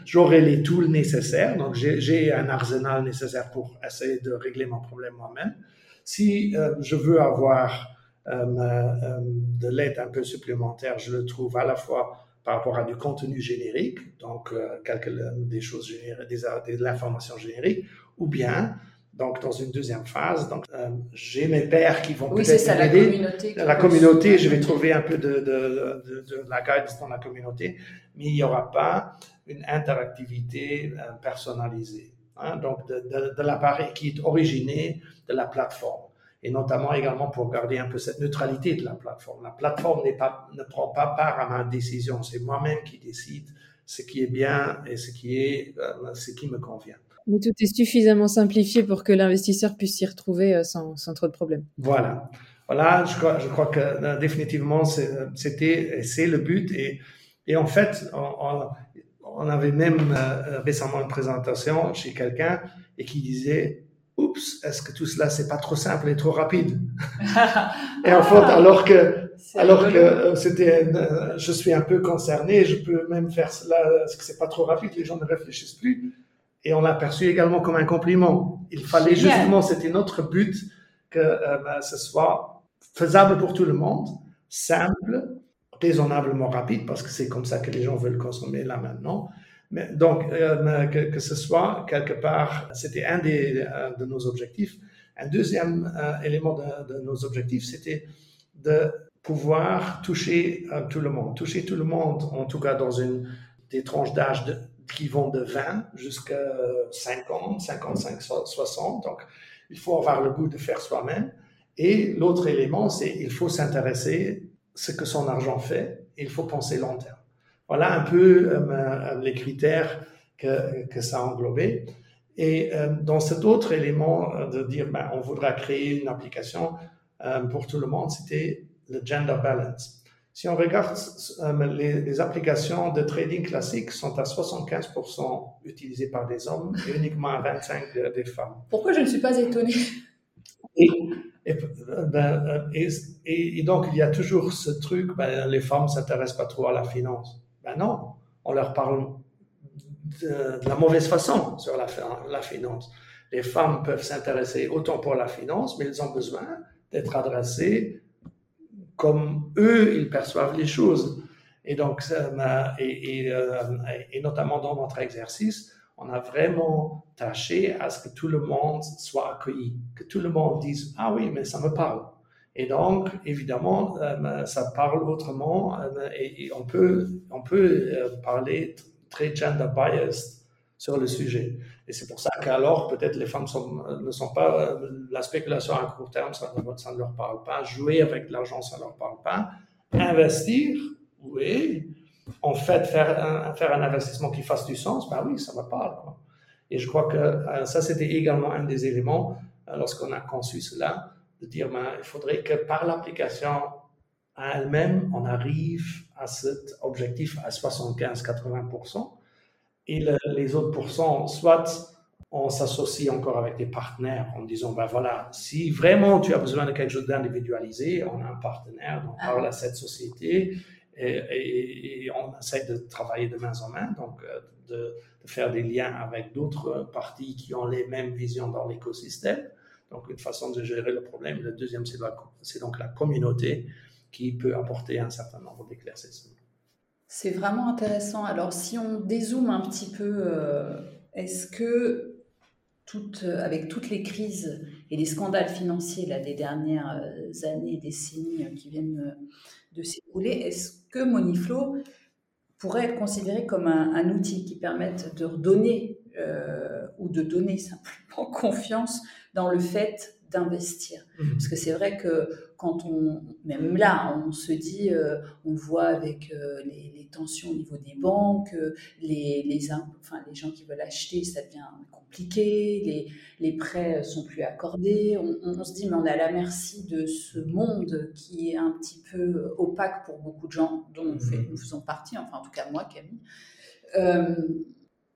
J'aurai les tools nécessaires. Donc, j'ai un arsenal nécessaire pour essayer de régler mon problème moi-même. Si euh, je veux avoir euh, euh, de l'aide un peu supplémentaire, je le trouve à la fois par rapport à du contenu générique, donc quelques des choses génériques, des, de l'information générique, ou bien donc dans une deuxième phase, donc j'ai mes pairs qui vont oui, peut-être m'aider. La communauté, la communauté je vais trouver un peu de, de, de, de, la guidance dans la communauté, mais il n'y aura pas une interactivité personnalisée. Hein, donc de, l'appareil qui est originé de la plateforme. Et notamment également pour garder un peu cette neutralité de la plateforme. La plateforme pas, ne prend pas part à ma décision, c'est moi-même qui décide ce qui est bien et ce qui, est, euh, ce qui me convient. Mais tout est suffisamment simplifié pour que l'investisseur puisse s'y retrouver euh, sans, sans, trop de problèmes. Voilà. Voilà, je crois, je crois que euh, définitivement, c'était, c'est le but. Et, et en fait, on, on avait même euh, récemment une présentation chez quelqu'un et qui disait Oups, est-ce que tout cela, c'est pas trop simple et trop rapide? Et en fait, alors que, alors que euh, c'était, euh, je suis un peu concerné, je peux même faire cela, est-ce que c'est pas trop rapide Les gens ne réfléchissent plus. Et on l'a perçu également comme un compliment. Il fallait justement, c'était notre but, que ben, ce soit faisable pour tout le monde, simple, raisonnablement rapide, parce que c'est comme ça que les gens veulent consommer là maintenant. Mais, donc, euh, que, ce soit quelque part, c'était un des, euh, de nos objectifs. Un deuxième euh, élément de, de, nos objectifs, c'était de pouvoir toucher tout le monde. Toucher tout le monde, en tout cas dans une, des tranches d'âge qui vont de 20 jusqu'à 50, 55, 60. Donc, il faut avoir le goût de faire soi-même. Et l'autre élément, c'est il faut s'intéresser ce que son argent fait, il faut penser long terme. Voilà un peu euh, euh, les critères que, que ça a englobé. Et euh, dans cet autre élément de dire, ben, on voudra créer une application pour tout le monde, c'était le gender balance. Si on regarde les, les, applications de trading classiques sont à 75% utilisées par des hommes et uniquement à 25% des femmes. Pourquoi je ne suis pas étonnée? Et, et, ben, et, donc, il y a toujours ce truc, ben, les femmes ne s'intéressent pas trop à la finance. Ben non, on leur parle de, la mauvaise façon sur la, finance. Les femmes peuvent s'intéresser autant pour la finance, mais elles ont besoin d'être adressées comme eux, ils perçoivent les choses. Et donc, euh, et, notamment dans notre exercice, on a vraiment tâché à ce que tout le monde soit accueilli, que tout le monde dise Ah oui, mais ça me parle. Et donc, évidemment, euh, ça parle autrement euh, et, on peut, on peut euh, parler très gender biased sur le sujet. Et c'est pour ça qu'alors, peut-être les femmes ne sont pas, la spéculation à court terme, ça, ça ne leur parle pas. Jouer avec l'argent, ça ne leur parle pas. Investir, oui, en fait, faire un, faire un investissement qui fasse du sens, ben oui, ça parle. Quoi. Et je crois que euh, ça, c'était également un des éléments euh, lorsqu'on a conçu cela, de dire, ben, il faudrait que par l'application à elle-même, on arrive à cet objectif à 75-80%. Et les autres pourcents, soit on s'associe encore avec des partenaires en disant, ben voilà, si vraiment tu as besoin de quelque chose d'individualisé, on a un partenaire, on parle à cette société et, on essaie de travailler de main en main, donc euh, de, faire des liens avec d'autres parties qui ont les mêmes visions dans l'écosystème. Donc une façon de gérer le problème. Le deuxième, c'est donc la communauté qui peut apporter un certain nombre d'éclaircissements. C'est vraiment intéressant. Alors si on dézoome un petit peu, euh, est-ce que avec toutes les crises et les scandales financiers des dernières euh, années, décennies qui viennent de s'écouler, est-ce que Moniflow pourrait être considéré comme un, outil qui permette de redonner euh, ou de donner simplement confiance dans le fait d'investir? Mhm. Parce que c'est vrai que quand on, même là, on se dit, euh, on voit avec euh, les, tensions au niveau des banques, les, les, enfin, les gens qui veulent acheter, ça devient compliqué, les, les prêts sont plus accordés. On, se dit, mais on est à la merci de ce monde qui est un petit peu opaque pour beaucoup de gens, dont nous, mhm. faisons partie, enfin en tout cas moi, Camille. Euh,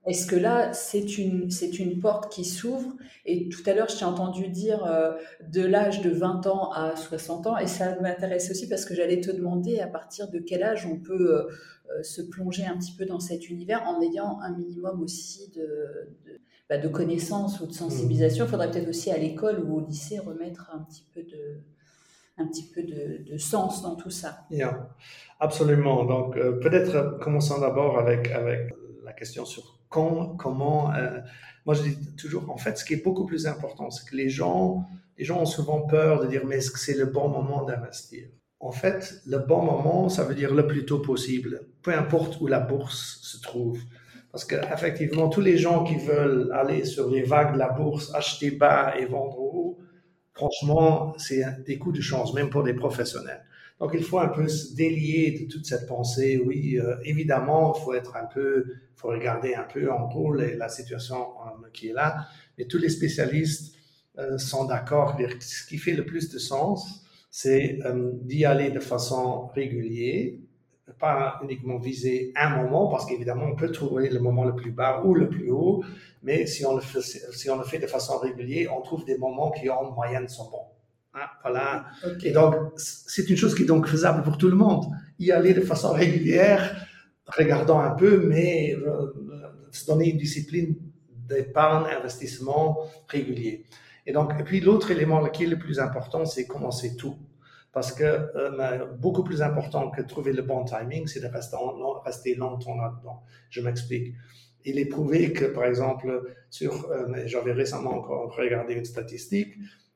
est-ce que là, c'est une, c'est une porte qui s'ouvre? Et tout à l'heure, je t'ai entendu dire euh, de l'âge de 20 ans à 60 ans, et ça m'intéresse aussi parce que j'allais te demander à partir de quel âge on peut euh, euh, se plonger un petit peu dans cet univers en ayant un minimum aussi de, de, bah, connaissances ou de sensibilisation. Il faudrait peut-être aussi à l'école ou au lycée remettre un petit peu de, un petit peu de, sens dans tout ça. Absolument. Donc, peut-être commençons d'abord avec, avec la question sur comment, euh, moi je dis toujours, en fait, ce qui est beaucoup plus important, c'est que les gens, les gens ont souvent peur de dire, mais est-ce que c'est le bon moment d'investir? En fait, le bon moment, ça veut dire le plus tôt possible, peu importe où la bourse se trouve. Parce qu'effectivement, tous les gens qui veulent aller sur les vagues de la bourse, acheter bas et vendre haut, franchement, c'est des coups de chance, même pour des professionnels. Donc, il faut un peu se délier de toute cette pensée. Oui, euh, évidemment, il faut être un peu, faut regarder un peu en gros la situation euh, qui est là. Mais tous les spécialistes euh, sont d'accord. Ce qui fait le plus de sens, c'est d'y aller de façon régulière, pas uniquement viser un moment, parce qu'évidemment, on peut trouver le moment le plus bas ou le plus haut, mais si on le fait de façon régulière, on trouve des moments qui en moyenne sont bons. Ah, voilà. Et donc, c'est une chose qui est donc faisable pour tout le monde. Y aller de façon régulière, regardant un peu, mais euh, se donner une discipline d'épargne, investissement régulier. Et donc, et puis l'autre élément qui est le plus important, c'est commencer tout. Parce que euh, beaucoup plus important que trouver le bon timing, c'est de rester, rester longtemps là-dedans. Je m'explique. Il est prouvé que, par exemple, sur, euh, j'avais récemment encore regardé une statistique, euh,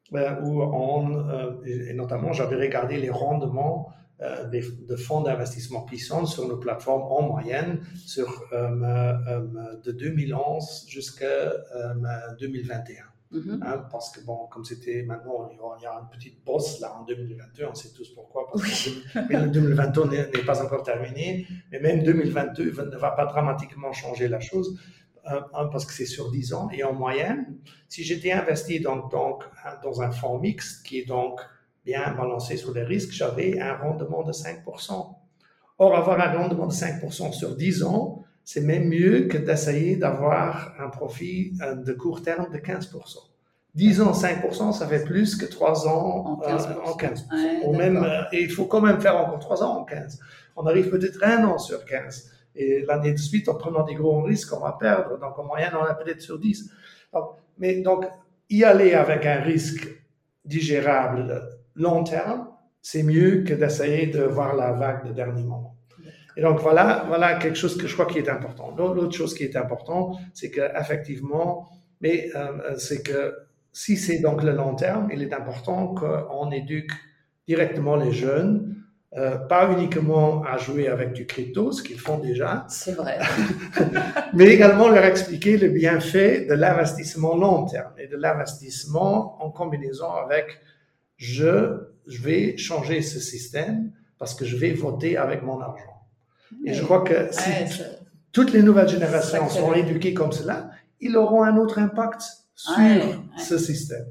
où on, euh, et notamment j'avais regardé les rendements euh, des, de fonds d'investissement puissants sur nos plateformes en moyenne sur, de 2011 jusqu'à 2021. Mm-hmm. Hein, parce que, bon, comme c'était maintenant, il y a une petite bosse là en 2022, on sait tous pourquoi, parce que 2022 n'est pas encore terminé, mais même 2022 ne va pas dramatiquement changer la chose. Euh, parce que c'est sur 10 ans, et en moyenne, si j'étais investi donc, donc, dans un fonds mixte qui est donc bien balancé sur les risques, j'avais un rendement de 5%. Or, avoir un rendement de 5% sur 10 ans, c'est même mieux que d'essayer d'avoir un profit euh, de court terme de 15%. 10 ans, 5%, ça fait plus que 3 ans en 15%. Euh, même, et il faut quand même faire encore 3 ans en 15. On arrive peut-être un an sur 15. Et l'année de suite, en prenant des gros risques, on va perdre. Donc, en moyenne, on a peut-être sur 10. mais donc, y aller avec un risque digérable long terme, c'est mieux que d'essayer de voir la vague de dernier moment. Et donc, voilà, voilà quelque chose que je crois qui est important. L'autre chose qui est important, c'est qu'effectivement, mais euh, c'est que si c'est donc le long terme, il est important qu'on éduque directement les jeunes euh, pas uniquement à jouer avec du crypto, ce qu'ils font déjà. C'est vrai. mais également leur expliquer le bienfait de l'investissement long terme et de l'investissement en combinaison avec je, je vais changer ce système parce que je vais voter avec mon argent. Et je crois que si toutes les nouvelles générations sont éduquées comme cela, ils auront un autre impact sur ce système.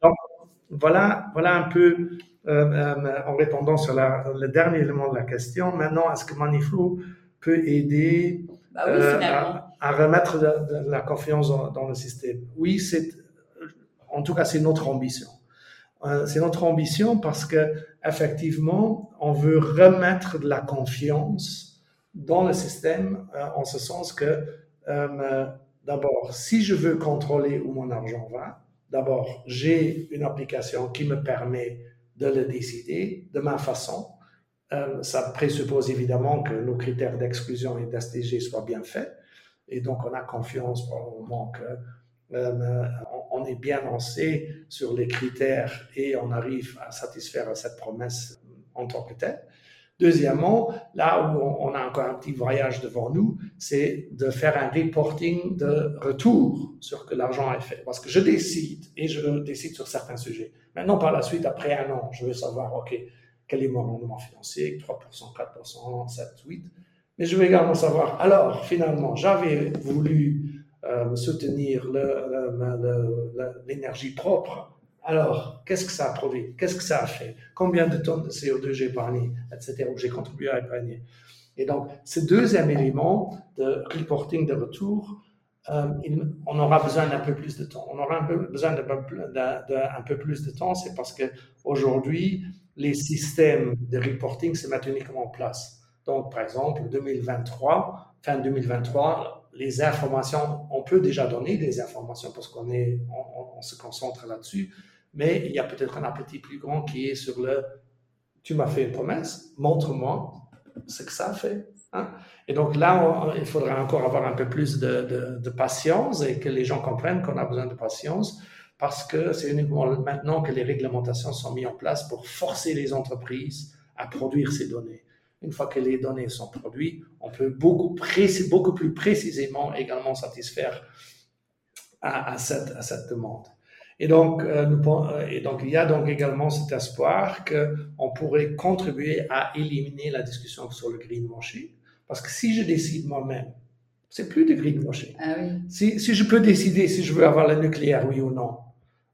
Donc, voilà, voilà un peu en répondant sur le dernier élément de la question. Maintenant, est-ce que Maniflow peut aider bah oui, euh, à remettre de, la confiance dans, le système? Oui, c'est, en tout cas, c'est notre ambition. Euh, c'est notre ambition parce que effectivement, on veut remettre de la confiance dans le système euh, en ce sens que euh, d'abord, si je veux contrôler où mon argent va, d'abord, j'ai une application qui me permet de le décider de ma façon. Euh, ça présuppose évidemment que nos critères d'exclusion et d'STG soient bien faits. Et donc, on a confiance pour le moment que euh, on est bien lancé sur les critères et on arrive à satisfaire cette promesse en tant que telle. Deuxièmement, là où on a encore un petit voyage devant nous, c'est de faire un reporting de retour sur que l'argent est fait. Parce que je décide, et je décide sur certains sujets. Maintenant, par la suite, après un an, je veux savoir, OK, quel est mon rendement financier, 3%, 4%, 7, 8. Mais je veux également savoir, alors, finalement, j'avais voulu euh, soutenir l'énergie propre alors, qu'est-ce que ça a produit? Qu'est-ce que ça a fait? Combien de tonnes de CO2 j'ai épargné, etc., ou j'ai contribué à épargner? Et donc, ce deuxième élément de reporting de retour, euh, on aura besoin d'un peu plus de temps. On aura un peu, besoin d'un peu plus de temps, c'est parce qu'aujourd'hui, les systèmes de reporting se mettent uniquement en place. Donc, par exemple, 2023, fin 2023, les informations, on peut déjà donner des informations parce qu'on on se concentre là-dessus, mais il y a peut-être un appétit plus grand qui est sur le tu m'as fait une promesse, montre-moi ce que ça fait. Hein. Et donc là, il faudra encore avoir un peu plus de, patience et que les gens comprennent qu'on a besoin de patience parce que c'est uniquement maintenant que les réglementations sont mises en place pour forcer les entreprises à produire ces données. Une fois que les données sont produites, on peut beaucoup, beaucoup plus précisément également satisfaire à cette demande. Et donc, euh, nous, euh, et donc, il y a donc également cet espoir qu'on pourrait contribuer à éliminer la discussion sur le greenwashing. Parce que si je décide moi-même, c'est plus de greenwashing. Ah oui. si, si je peux décider si je veux avoir le nucléaire, oui ou non,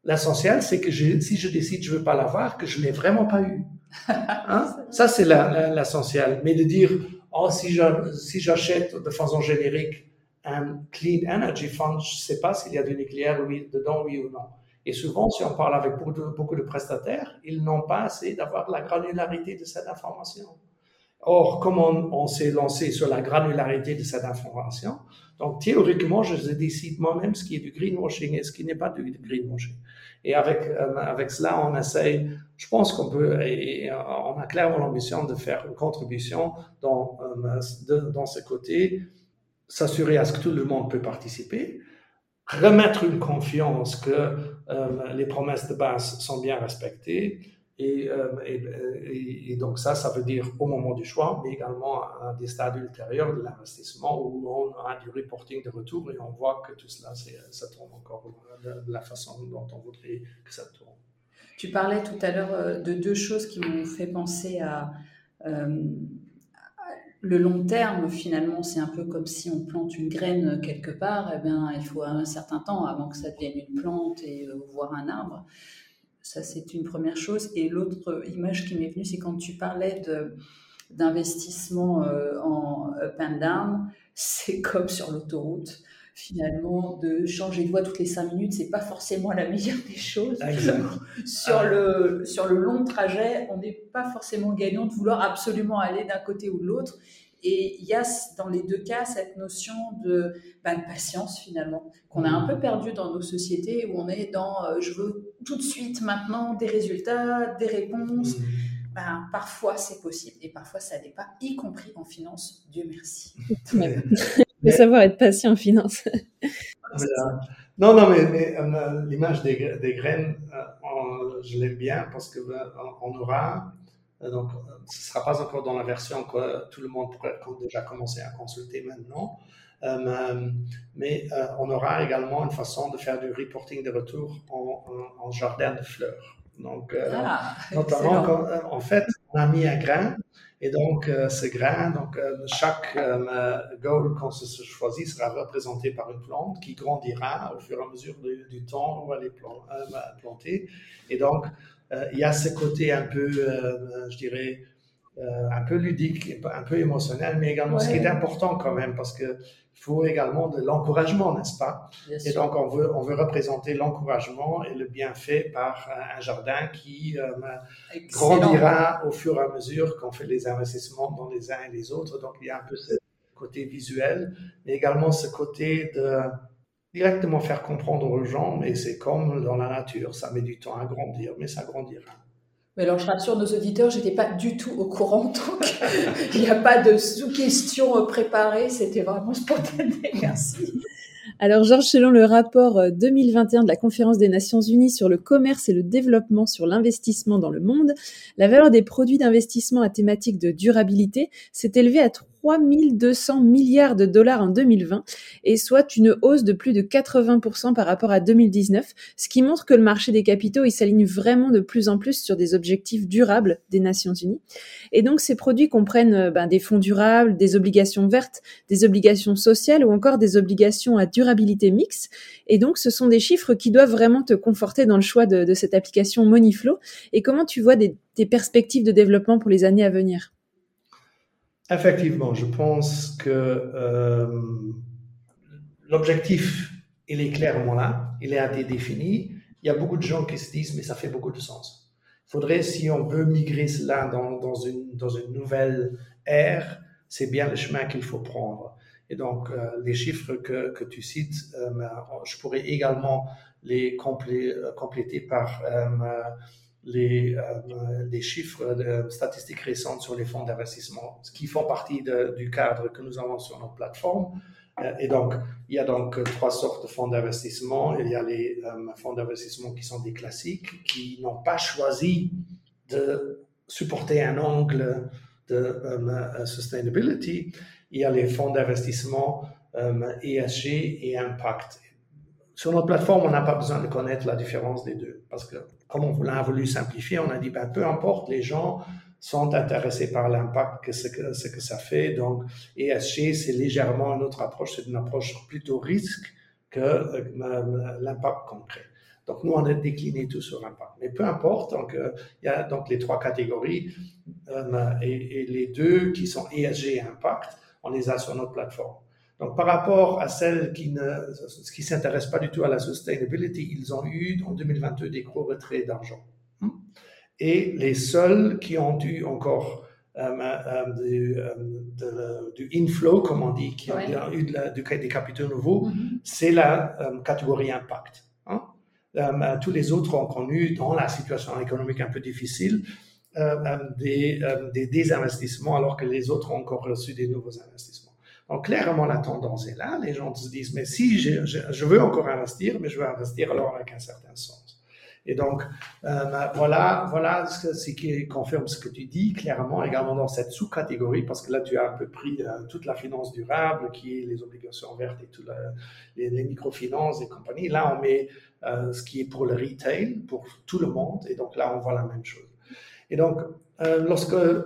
l'essentiel, c'est que je, si je décide que je veux pas l'avoir, que je l'ai vraiment pas eu. Hein? Ça, c'est l'essentiel. Mais de dire, oh, si j'achète de façon générique un Clean Energy Fund, je sais pas s'il y a du nucléaire oui, dedans, oui ou non. Et souvent, si on parle avec beaucoup de, prestataires, ils n'ont pas assez d'avoir la granularité de cette information. Or, comme on, s'est lancé sur la granularité de cette information, donc théoriquement, je décide moi-même ce qui est du greenwashing et ce qui n'est pas du greenwashing. Et avec, euh, cela, on essaye, je pense qu'on peut, et, on a clairement l'ambition de faire une contribution dans, euh, dans ce côté, s'assurer à ce que tout le monde peut participer, remettre une confiance que euh, les promesses de base sont bien respectées. Euh, et, donc ça, ça veut dire au moment du choix, mais également à des stades ultérieurs de l'investissement où on a du reporting de retour et on voit que tout cela, ça tourne encore de la façon dont on voudrait que ça tourne. Tu parlais tout à l'heure euh, de deux choses qui m'ont fait penser à le long terme, finalement, c'est un peu comme si on plante une graine quelque part. Eh bien, il faut un certain temps avant que ça devienne une plante et euh, voir un arbre. Ça, c'est une première chose. Et l'autre image qui m'est venue, c'est quand tu parlais d'investissement euh, en up and down, c'est comme sur l'autoroute finalement, de changer de voie toutes les cinq minutes, c'est pas forcément la meilleure des choses. sur, ah. le, sur le long trajet, on n'est pas forcément gagnant de vouloir absolument aller d'un côté ou de l'autre. Et il y a dans les deux cas cette notion de, bah, patience finalement, qu'on a un peu perdu dans nos sociétés où on est dans euh, je veux tout de suite maintenant des résultats, des réponses. Mmh. Ben, parfois c'est possible et parfois ça n'est pas, y compris en finance, Dieu merci. Il faut savoir être patient en finance. Non, non, mais, euh, l'image des, des, graines, euh, je l'aime bien parce qu'on ben, aura, euh, donc ce ne sera pas encore dans la version que tout le monde pourrait déjà commencer à consulter maintenant, mais on aura également une façon de faire du reporting de retour en, en, jardin de fleurs. Donc, ah, notamment, en fait, on a mis un grain et donc, euh, ce grain, donc, euh, chaque euh, goal qu'on se choisit sera représenté par une plante qui grandira au fur et à mesure du, temps où on va les planter. Et donc, il y a ce côté un peu, je dirais, euh, un peu ludique, un peu émotionnel, mais également ce qui est important quand même, parce qu'il faut également de l'encouragement, n'est-ce pas? Et donc, on veut, on veut représenter l'encouragement et le bienfait par un jardin qui euh, grandira au fur et à mesure qu'on fait les investissements dans les uns et les autres. Donc, il y a un peu ce côté visuel, mais également ce côté de directement faire comprendre aux gens, mais c'est comme dans la nature, ça met du temps à grandir, mais ça grandira. Mais alors, je rassure nos auditeurs, je n'étais pas du tout au courant, donc il n'y a pas de sous-questions préparées, c'était vraiment spontané. Merci. Alors, Georges, selon le rapport 2021 de la Conférence des Nations Unies sur le commerce et le développement sur l'investissement dans le monde, la valeur des produits d'investissement à thématique de durabilité s'est élevée à 3200 milliards de dollars en 2020, et soit une hausse de plus de 80% par rapport à 2019, ce qui montre que le marché des capitaux s'aligne vraiment de plus en plus sur des objectifs durables des Nations Unies. Et donc ces produits comprennent euh, ben, des fonds durables, des obligations vertes, des obligations sociales ou encore des obligations à durabilité mixte. Et donc ce sont des chiffres qui doivent vraiment te conforter dans le choix de, cette application Moneyflow. Et comment tu vois des perspectives de développement pour les années à venir? Effectivement, je pense que euh, l'objectif, il est clairement là, il a été défini. Il y a beaucoup de gens qui se disent, mais ça fait beaucoup de sens. Il faudrait, si on veut migrer cela dans, une, nouvelle ère, c'est bien le chemin qu'il faut prendre. Et donc, euh, les chiffres que, que tu cites, euh, je pourrais également les compléter par les, euh, les chiffres de statistiques récentes sur les fonds d'investissement, qui font partie du cadre que nous avons sur notre plateforme. Euh, et donc, il y a donc trois sortes de fonds d'investissement. Il y a les euh, fonds d'investissement qui sont des classiques, qui n'ont pas choisi de supporter un angle de sustainability. Il y a les fonds d'investissement ESG et impact. Sur notre plateforme, on n'a pas besoin de connaître la différence des deux parce que comme on l'a voulu simplifier, on a dit, ben, peu importe, les gens sont intéressés par l'impact que ce, que ça fait. Donc, ESG, c'est légèrement une autre approche, c'est une approche plutôt risque que euh, l'impact concret. Donc, nous, on a décliné tout sur l'impact. Mais peu importe, euh, il y a donc les trois catégories euh, et, et, les deux qui sont ESG et impact, on les a sur notre plateforme. Donc, par rapport à celles qui ne qui s'intéressent pas du tout à la sustainability, ils ont eu en 2022 des gros retraits d'argent. Et les seuls qui ont eu encore euh, euh, du, euh, du, inflow, comme on dit, qui ont eu des capitaux nouveaux, mm-hmm. c'est la catégorie impact. Hein? tous les autres ont connu, dans la situation économique un peu difficile, des, des désinvestissements, alors que les autres ont encore reçu des nouveaux investissements. Donc, clairement, la tendance est là. Les gens se disent, mais si je, veux encore investir, mais je veux investir alors avec un certain sens. Et donc, euh, voilà, voilà ce, qui confirme ce que tu dis clairement, également dans cette sous-catégorie, parce que là, tu as un peu pris euh, toute la finance durable, qui est les obligations vertes et tout les, les, microfinances et compagnie. Là, on met euh, ce qui est pour le retail, pour tout le monde, et donc là, on voit la même chose. Et donc, euh, lorsque, euh,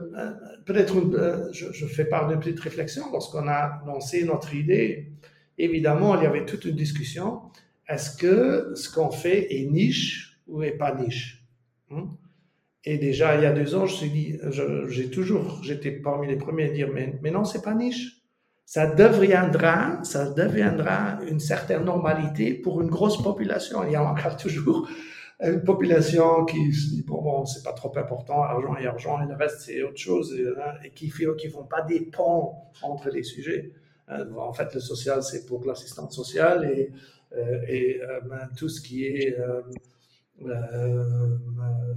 peut-être, euh, je, fais part d'une petite réflexion, lorsqu'on a lancé notre idée, évidemment, il y avait toute une discussion. Est-ce que ce qu'on fait est niche ou est pas niche hein? Et déjà, il y a deux ans, je suis dit, j'ai toujours, j'étais parmi les premiers à dire, mais, mais non, c'est pas niche. Ça deviendra, ça deviendra une certaine normalité pour une grosse population. Il y a encore toujours une population qui se dit bon, bon c'est pas trop important, argent et argent, et le reste c'est autre chose, et, hein, qui ne qui font pas des ponts entre les sujets. Euh, en fait, le social c'est pour l'assistance sociale et, euh, et euh, ben, tout ce qui est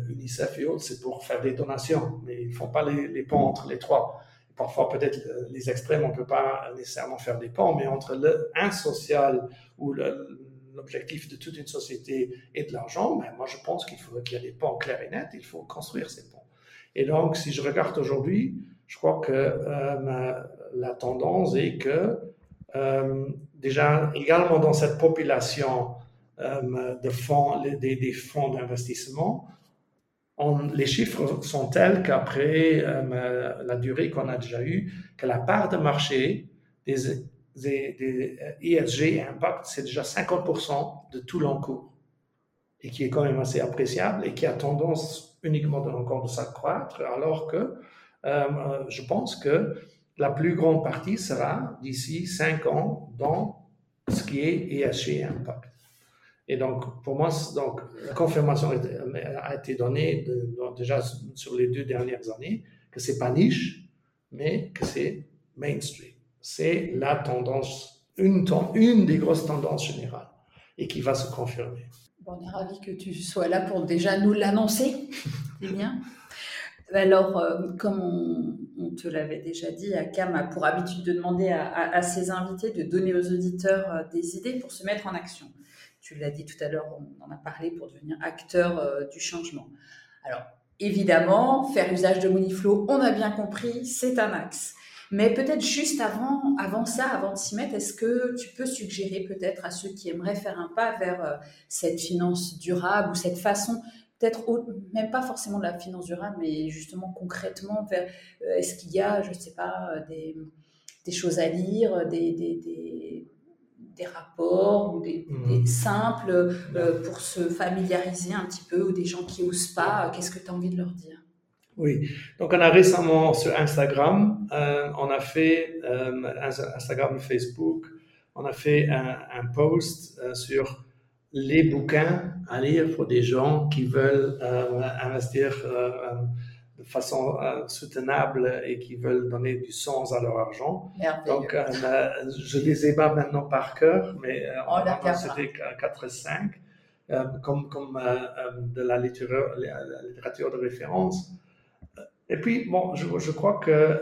UNICEF et autres, c'est pour faire des donations, mais ils font pas les, les ponts entre les trois parfois peut-être les extrêmes, on ne peut pas nécessairement faire des ponts, mais entre le un social ou le, l'objectif de toute une société est de l'argent, mais moi je pense qu'il faut qu'il y ait des ponts clairs et nets, il faut construire ces ponts. Et donc, si je regarde aujourd'hui, je crois que euh, la tendance est que euh, déjà également dans cette population euh, de fonds, des, des fonds d'investissement, les chiffres sont tels qu'après la durée qu'on a déjà eue, que la part de marché des des, ESG et impact, c'est déjà 50% de tout l'encours et qui est quand même assez appréciable et qui a tendance uniquement de, encore de s'accroître, alors que je pense que la plus grande partie sera d'ici cinq ans dans ce qui est ESG Impact. Et donc, pour moi, donc, la confirmation a été donnée déjà sur les deux dernières années que c'est pas niche, mais que c'est mainstream. C'est la tendance, une, des grosses tendances générales et qui va se confirmer. on est ravi que tu sois là pour déjà nous l'annoncer. C'est bien. Alors, euh, comme on, te l'avait déjà dit, Cam a pour habitude de demander à, ses invités de donner aux auditeurs euh, des idées pour se mettre en action. Tu l'as dit tout à l'heure, on en a parlé pour devenir acteur euh, du changement. Alors, évidemment, faire usage de Moniflow, on a bien compris, c'est un axe. Mais peut-être juste avant, avant ça, avant de s'y mettre, est-ce que tu peux suggérer peut-être à ceux qui aimeraient faire un pas vers cette finance durable ou cette façon peut-être même pas forcément de la finance durable, mais justement concrètement, euh, est-ce qu'il y a, je ne sais pas, euh, des, des, choses à lire, des, des, des, rapports ou des, mmh. simples euh, pour se familiariser un petit peu ou des gens qui n'osent pas, qu'est-ce que tu as envie de leur dire? Oui, donc on a récemment sur Instagram, on a fait Instagram, Facebook, on a fait un, un post sur les bouquins à lire pour des gens qui veulent euh, investir euh, euh, de façon soutenable et qui veulent donner du sens à leur argent. Donc, je les ai pas maintenant par cœur, mais c'était 4 et 5, comme, comme de la littérature, la littérature, de référence. Et puis, bon, je, crois que,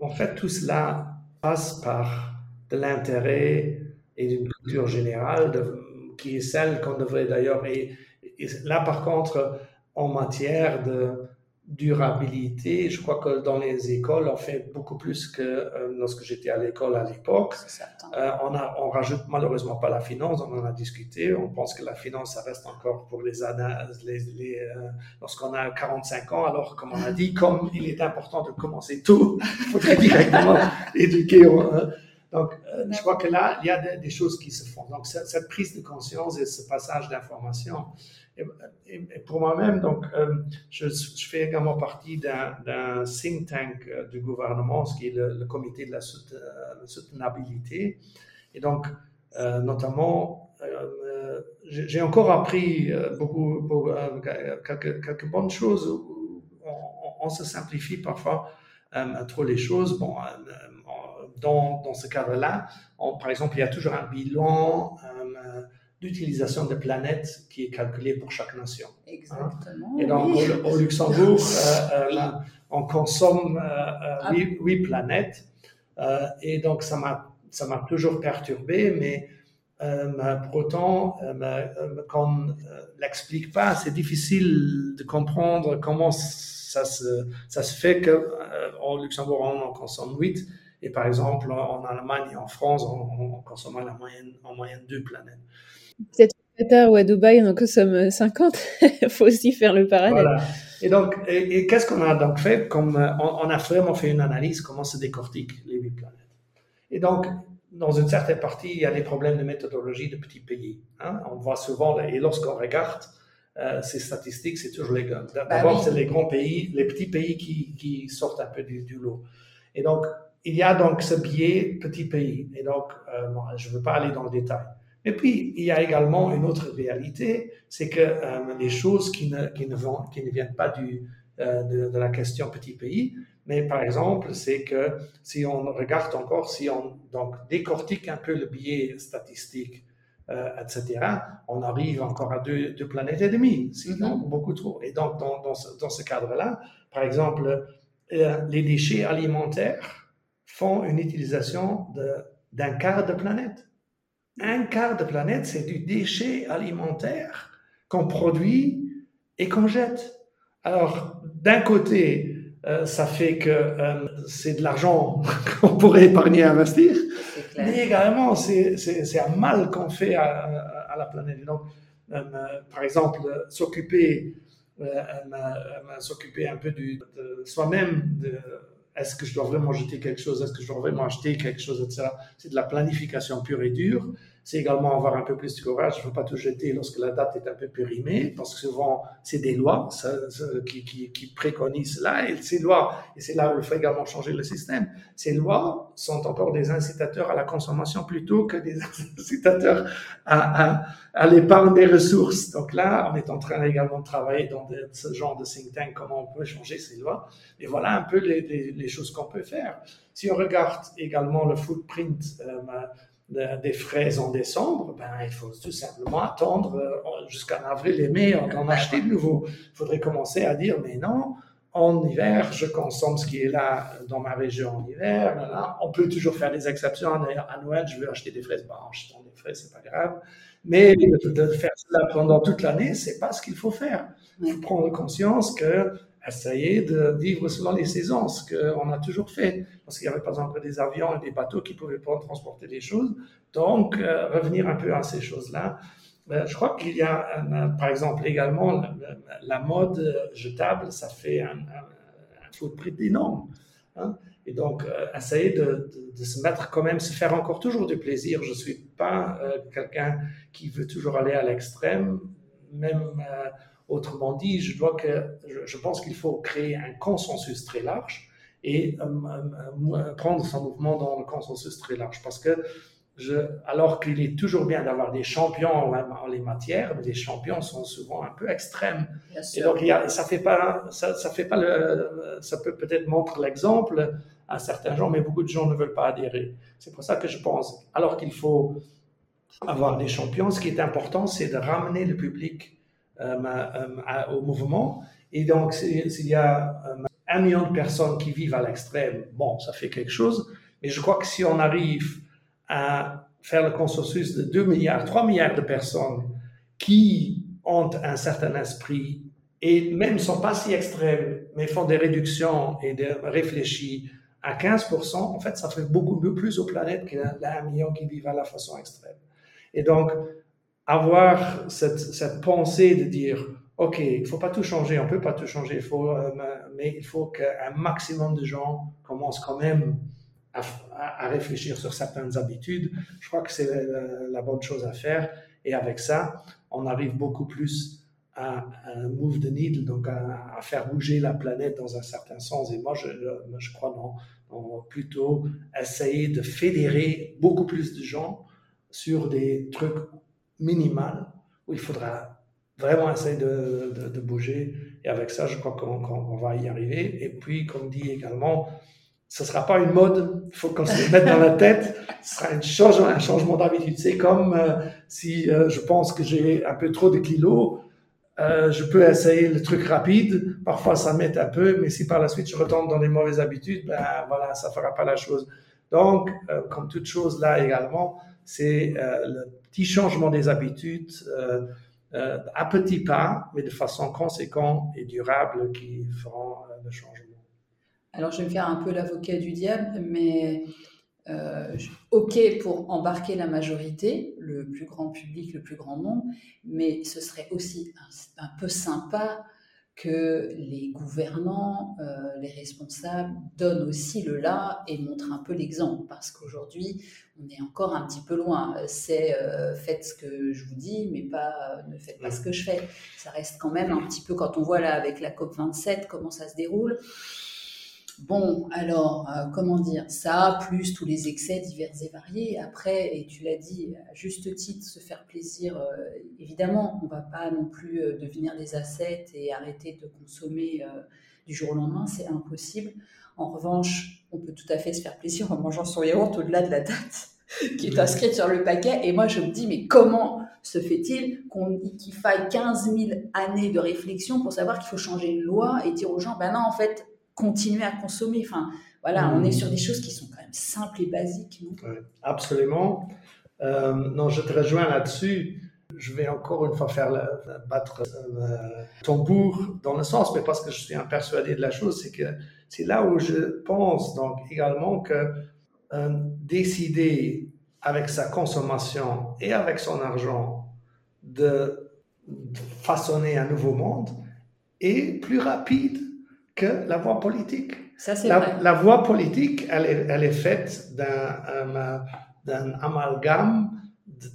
en fait, tout cela passe par de l'intérêt et d'une culture générale qui est celle qu'on devrait d'ailleurs. Et, là, par contre, en matière de durabilité, je crois que dans les écoles, on fait beaucoup plus que euh, lorsque j'étais à l'école à l'époque. Euh, on, a, on rajoute malheureusement pas la finance, on en a discuté. On pense que la finance, ça reste encore pour les, les, les euh, lorsqu'on a 45 ans. Alors, comme on a dit, comme il est important de commencer tout, il faudrait directement éduquer. Donc, je crois que là, il y a des, choses qui se font. Donc, cette, prise de conscience et ce passage d'information. Et, pour moi-même, donc, euh, je, fais également partie d'un think tank euh, du gouvernement, ce qui est le, comité de la soutenabilité. Et donc, notamment, j'ai encore appris beaucoup, quelques, bonnes choses. On, se simplifie parfois trop les choses. Bon, dans ce cadre-là, par exemple, il y a toujours un bilan euh, d'utilisation de planètes qui est calculé pour chaque nation. Hein. Exactement. Et donc, au, Luxembourg, euh, euh, on consomme ah. huit planètes. et donc, ça m'a toujours perturbé, mais pour autant, quand on ne l'explique pas, c'est difficile de comprendre comment ça se, ça se fait qu'au Luxembourg, on en consomme 8 et par exemple, en Allemagne et en France, on, consomme la moyenne, en moyenne deux planètes. Peut-être au Qatar ou à Dubaï, on en consomme 50. Il faut aussi faire le parallèle. Voilà. Et donc, et, qu'est-ce qu'on a donc fait comme, euh, on, a vraiment fait une analyse comment se décortiquent les huit planètes. Et donc, dans une certaine partie, il y a des problèmes de méthodologie de petits pays. Hein. On voit souvent, et lorsqu'on regarde euh, ces statistiques, c'est toujours les grands. Bah d'abord, c'est les grands pays, les petits pays qui, qui sortent un peu du, du lot. Et donc, il y a donc ce biais petit pays. Et donc, euh, je ne veux pas aller dans le détail. Et puis, il y a également une autre réalité, c'est que euh, les choses qui ne, qui ne, vont, qui ne viennent pas du, euh, de, la question petit pays, mais par exemple, c'est que si on regarde encore, si on donc, décortique un peu le biais statistique, etc., on arrive encore à deux, deux planètes et demie, c'est donc beaucoup trop. Et donc, dans, dans ce, dans ce cadre-là, par exemple, les déchets alimentaires, font une utilisation d'un quart de planète. Un quart de planète, c'est du déchet alimentaire qu'on produit et qu'on jette. Alors, d'un côté, euh, ça fait que euh, c'est de l'argent qu'on pourrait épargner et investir, mais également, c'est un mal qu'on fait à, la planète. Donc, euh, par exemple, s'occuper s'occuper un peu de soi-même, de est-ce que je dois vraiment jeter quelque chose Est-ce que je dois vraiment acheter quelque chose, etc. C'est de la planification pure et dure. C'est également avoir un peu plus de courage. Il ne faut pas tout jeter lorsque la date est un peu périmée, parce que souvent, c'est des lois qui, préconisent cela, et ces lois, et c'est là où il faut également changer le système, ces lois sont encore des incitateurs à la consommation plutôt que des incitateurs à, l'épargne des ressources. Donc là, on est en train également de travailler dans ce genre de think tank, comment on peut changer ces lois. Et voilà un peu les choses qu'on peut faire. Si on regarde également le footprint euh, des frais en décembre, ben, il faut tout simplement attendre euh, jusqu'en avril et mai d'en acheter de nouveau. Il faudrait commencer à dire, mais non, en hiver, je consomme ce qui est là dans ma région en hiver. Là, On peut toujours faire des exceptions. À Noël, je veux acheter des fraises. Ben, achetant des fraises, c'est pas grave. Mais de faire cela pendant toute l'année, c'est pas ce qu'il faut faire. Il faut prendre conscience que essayer de vivre selon les saisons, ce qu'on a toujours fait, parce qu'il n'y avait pas encore des avions et des bateaux qui pouvaient pas transporter des choses. Donc, euh, revenir un peu à ces choses-là. Euh, je crois qu'il y a, par exemple, également la, mode jetable, ça fait un, un, footprint énorme. Hein. Et donc, euh, essayer de, de, se mettre quand même, se faire encore toujours du plaisir. Je ne suis pas quelqu'un qui veut toujours aller à l'extrême, même Autrement dit, je, dois que, je, pense qu'il faut créer un consensus très large et euh, euh, euh, prendre son mouvement dans le consensus très large. Parce que, je, alors qu'il est toujours bien d'avoir des champions en, les matières, mais les champions sont souvent un peu extrêmes. Et donc, il y a, ça fait pas, ça, ça fait pas le, ça peut peut-être montrer l'exemple à certains gens, mais beaucoup de gens ne veulent pas adhérer. C'est pour ça que je pense, alors qu'il faut avoir des champions, ce qui est important, c'est de ramener le public au mouvement. Et donc, s'il y a euh, un million de personnes qui vivent à l'extrême, bon, ça fait quelque chose. Mais je crois que si on arrive à faire le consensus de 2 milliards, 3 milliards de personnes qui ont un certain esprit et même ne sont pas si extrêmes, mais font des réductions et des réfléchis à 15%, en fait, ça fait beaucoup plus aux planètes qu'un million qui vivent à la façon extrême. Et donc, avoir cette, cette, pensée de dire, OK, il faut pas tout changer, on peut pas tout changer, faut, euh, mais il faut qu'un maximum de gens commencent quand même à, à, réfléchir sur certaines habitudes. Je crois que c'est la, bonne chose à faire. Et avec ça, on arrive beaucoup plus à, à move the needle, donc à, à, faire bouger la planète dans un certain sens. Et moi, je, je crois dans, dans plutôt essayer de fédérer beaucoup plus de gens sur des trucs minimal où il faudra vraiment essayer de, bouger. Et avec ça, je crois qu'on va y arriver. Et puis, comme dit également, ce ne sera pas une mode, il faut qu'on se le mette dans la tête, ce sera un changement, d'habitude. C'est comme euh, si euh, je pense que j'ai un peu trop de kilos, euh, je peux essayer le truc rapide, parfois ça m'aide un peu, mais si par la suite je retombe dans les mauvaises habitudes, ben voilà, ça fera pas la chose. Donc, comme toute chose là également, c'est le petit changement des habitudes euh, euh, à petits pas, mais de façon conséquente et durable qui feront euh, le changement. Alors, je vais me faire un peu l'avocat du diable, mais OK pour embarquer la majorité, le plus grand public, le plus grand nombre, mais ce serait aussi un peu sympa que les gouvernants, les responsables donnent aussi le là et montrent un peu l'exemple, parce qu'aujourd'hui, on est encore un petit peu loin. C'est euh, faites ce que je vous dis, mais pas ne faites pas ce que je fais. Ça reste quand même un petit peu, quand on voit là avec la COP 27 comment ça se déroule, Bon, alors, euh, comment dire, ça, plus tous les excès divers et variés. Après, et tu l'as dit, à juste titre, se faire plaisir, euh, évidemment, on ne va pas non plus euh, devenir des ascètes et arrêter de consommer du jour au lendemain, c'est impossible. En revanche, on peut tout à fait se faire plaisir en mangeant son yaourt au-delà de la date qui est inscrite sur le paquet. Et moi, je me dis, mais comment se fait-il qu'il faille 15 000 années de réflexion pour savoir qu'il faut changer une loi et dire aux gens, ben non, en fait, continuer à consommer. Enfin, voilà, on est sur des choses qui sont quand même simples et basiques. absolument. Euh, non, je te rejoins là-dessus. Je vais encore une fois faire battre euh, tambour dans le sens, mais parce que je suis un persuadé de la chose, c'est que c'est là où je pense donc également que euh, décider avec sa consommation et avec son argent de façonner un nouveau monde est plus rapide que la voie politique. Ça, la, vrai. la voie politique, elle est, elle est faite d'un, d'un amalgame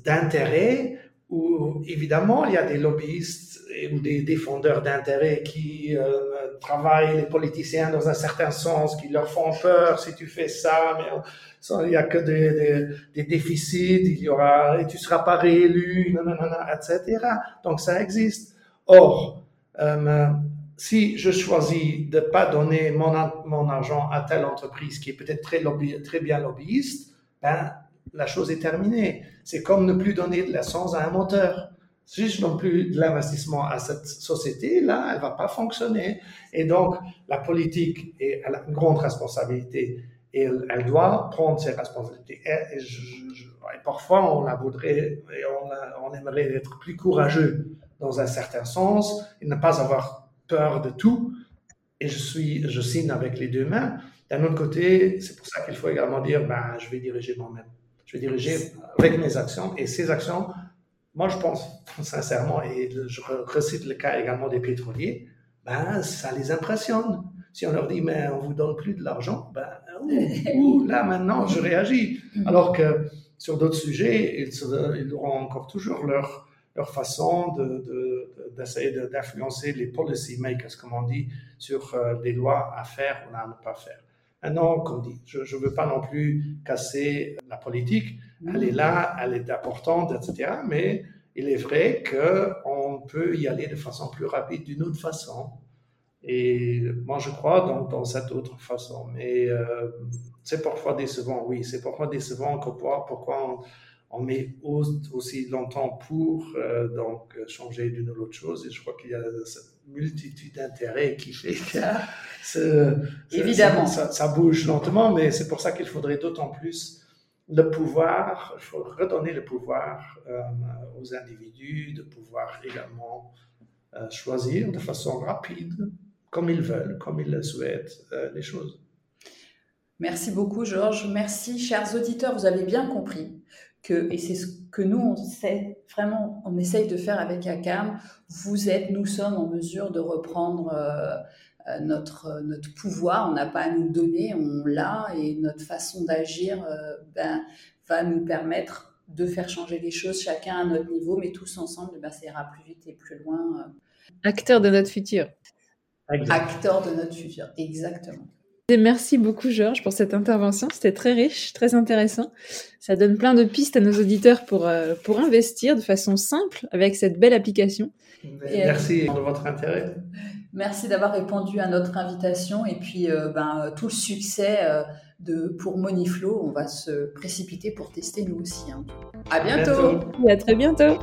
d'intérêt où évidemment il y a des lobbyistes ou des défendeurs d'intérêts qui euh, travaillent les politiciens dans un certain sens, qui leur font peur si tu fais ça, mais il n'y a que des, des, déficits, il y aura, et tu seras pas réélu, etc. Donc ça existe. Or, euh, si je choisis de pas donner mon, mon argent à telle entreprise qui est peut-être très, très bien lobbyiste, ben, la chose est terminée. C'est comme ne plus donner de l'essence à un moteur. Si je donne plus de l'investissement à cette société, là, elle va pas fonctionner. Et donc, la politique a une grande responsabilité et elle, doit prendre ses responsabilités. Et, parfois, on la voudrait et on, on, aimerait être plus courageux dans un certain sens et ne pas avoir peur de tout. Et je suis, je signe avec les deux mains. D'un autre côté, c'est pour ça qu'il faut également dire, ben, je vais diriger moi-même. Je vais diriger avec mes actions et ces actions, moi je pense sincèrement, et je recite le cas également des pétroliers, ben, ça les impressionne. Si on leur dit, mais on vous donne plus de l'argent, ben, là maintenant je réagis. Alors que sur d'autres sujets, ils, ils, auront encore toujours leur, leur façon d'essayer de, d'influencer les policy makers, comme on dit, sur les euh, lois à faire ou à ne pas faire. Maintenant, comme dit, je ne veux pas non plus casser la politique. Elle est là, elle est importante, etc. Mais il est vrai qu'on peut y aller de façon plus rapide d'une autre façon. Et moi, je crois dans, dans cette autre façon. Mais euh, c'est parfois décevant, oui. C'est parfois décevant pourquoi, pourquoi on, on met aussi longtemps pour euh, donc changer d'une ou l'autre chose. Et je crois qu'il y a cette multitude d'intérêts qui fait que Évidemment. Ça, bouge lentement, mais c'est pour ça qu'il faudrait d'autant plus le pouvoir, il faut redonner le pouvoir euh, aux individus, de pouvoir également euh, choisir de façon rapide, comme ils veulent, comme ils le souhaitent, les choses. Merci beaucoup, Georges. Merci, chers auditeurs. Vous avez bien compris que, et c'est ce que nous, on sait vraiment, on essaye de faire avec ACAM, vous êtes, nous sommes en mesure de reprendre euh, euh, notre, notre pouvoir, on n'a pas à nous donner, on l'a, et notre façon d'agir euh, ben, va nous permettre de faire changer les choses, chacun à notre niveau, mais tous ensemble, ben, ça ira plus vite et plus loin. Acteur de notre futur. Acteur de notre futur, exactement. Merci beaucoup, Georges, pour cette intervention. C'était très riche, très intéressant. Ça donne plein de pistes à nos auditeurs pour, euh, pour investir de façon simple avec cette belle application. Merci de votre intérêt. Merci d'avoir répondu à notre invitation et puis euh, ben, tout le succès euh, de, pour Moniflow. On va se précipiter pour tester nous aussi. Hein. À bientôt. À, à très bientôt.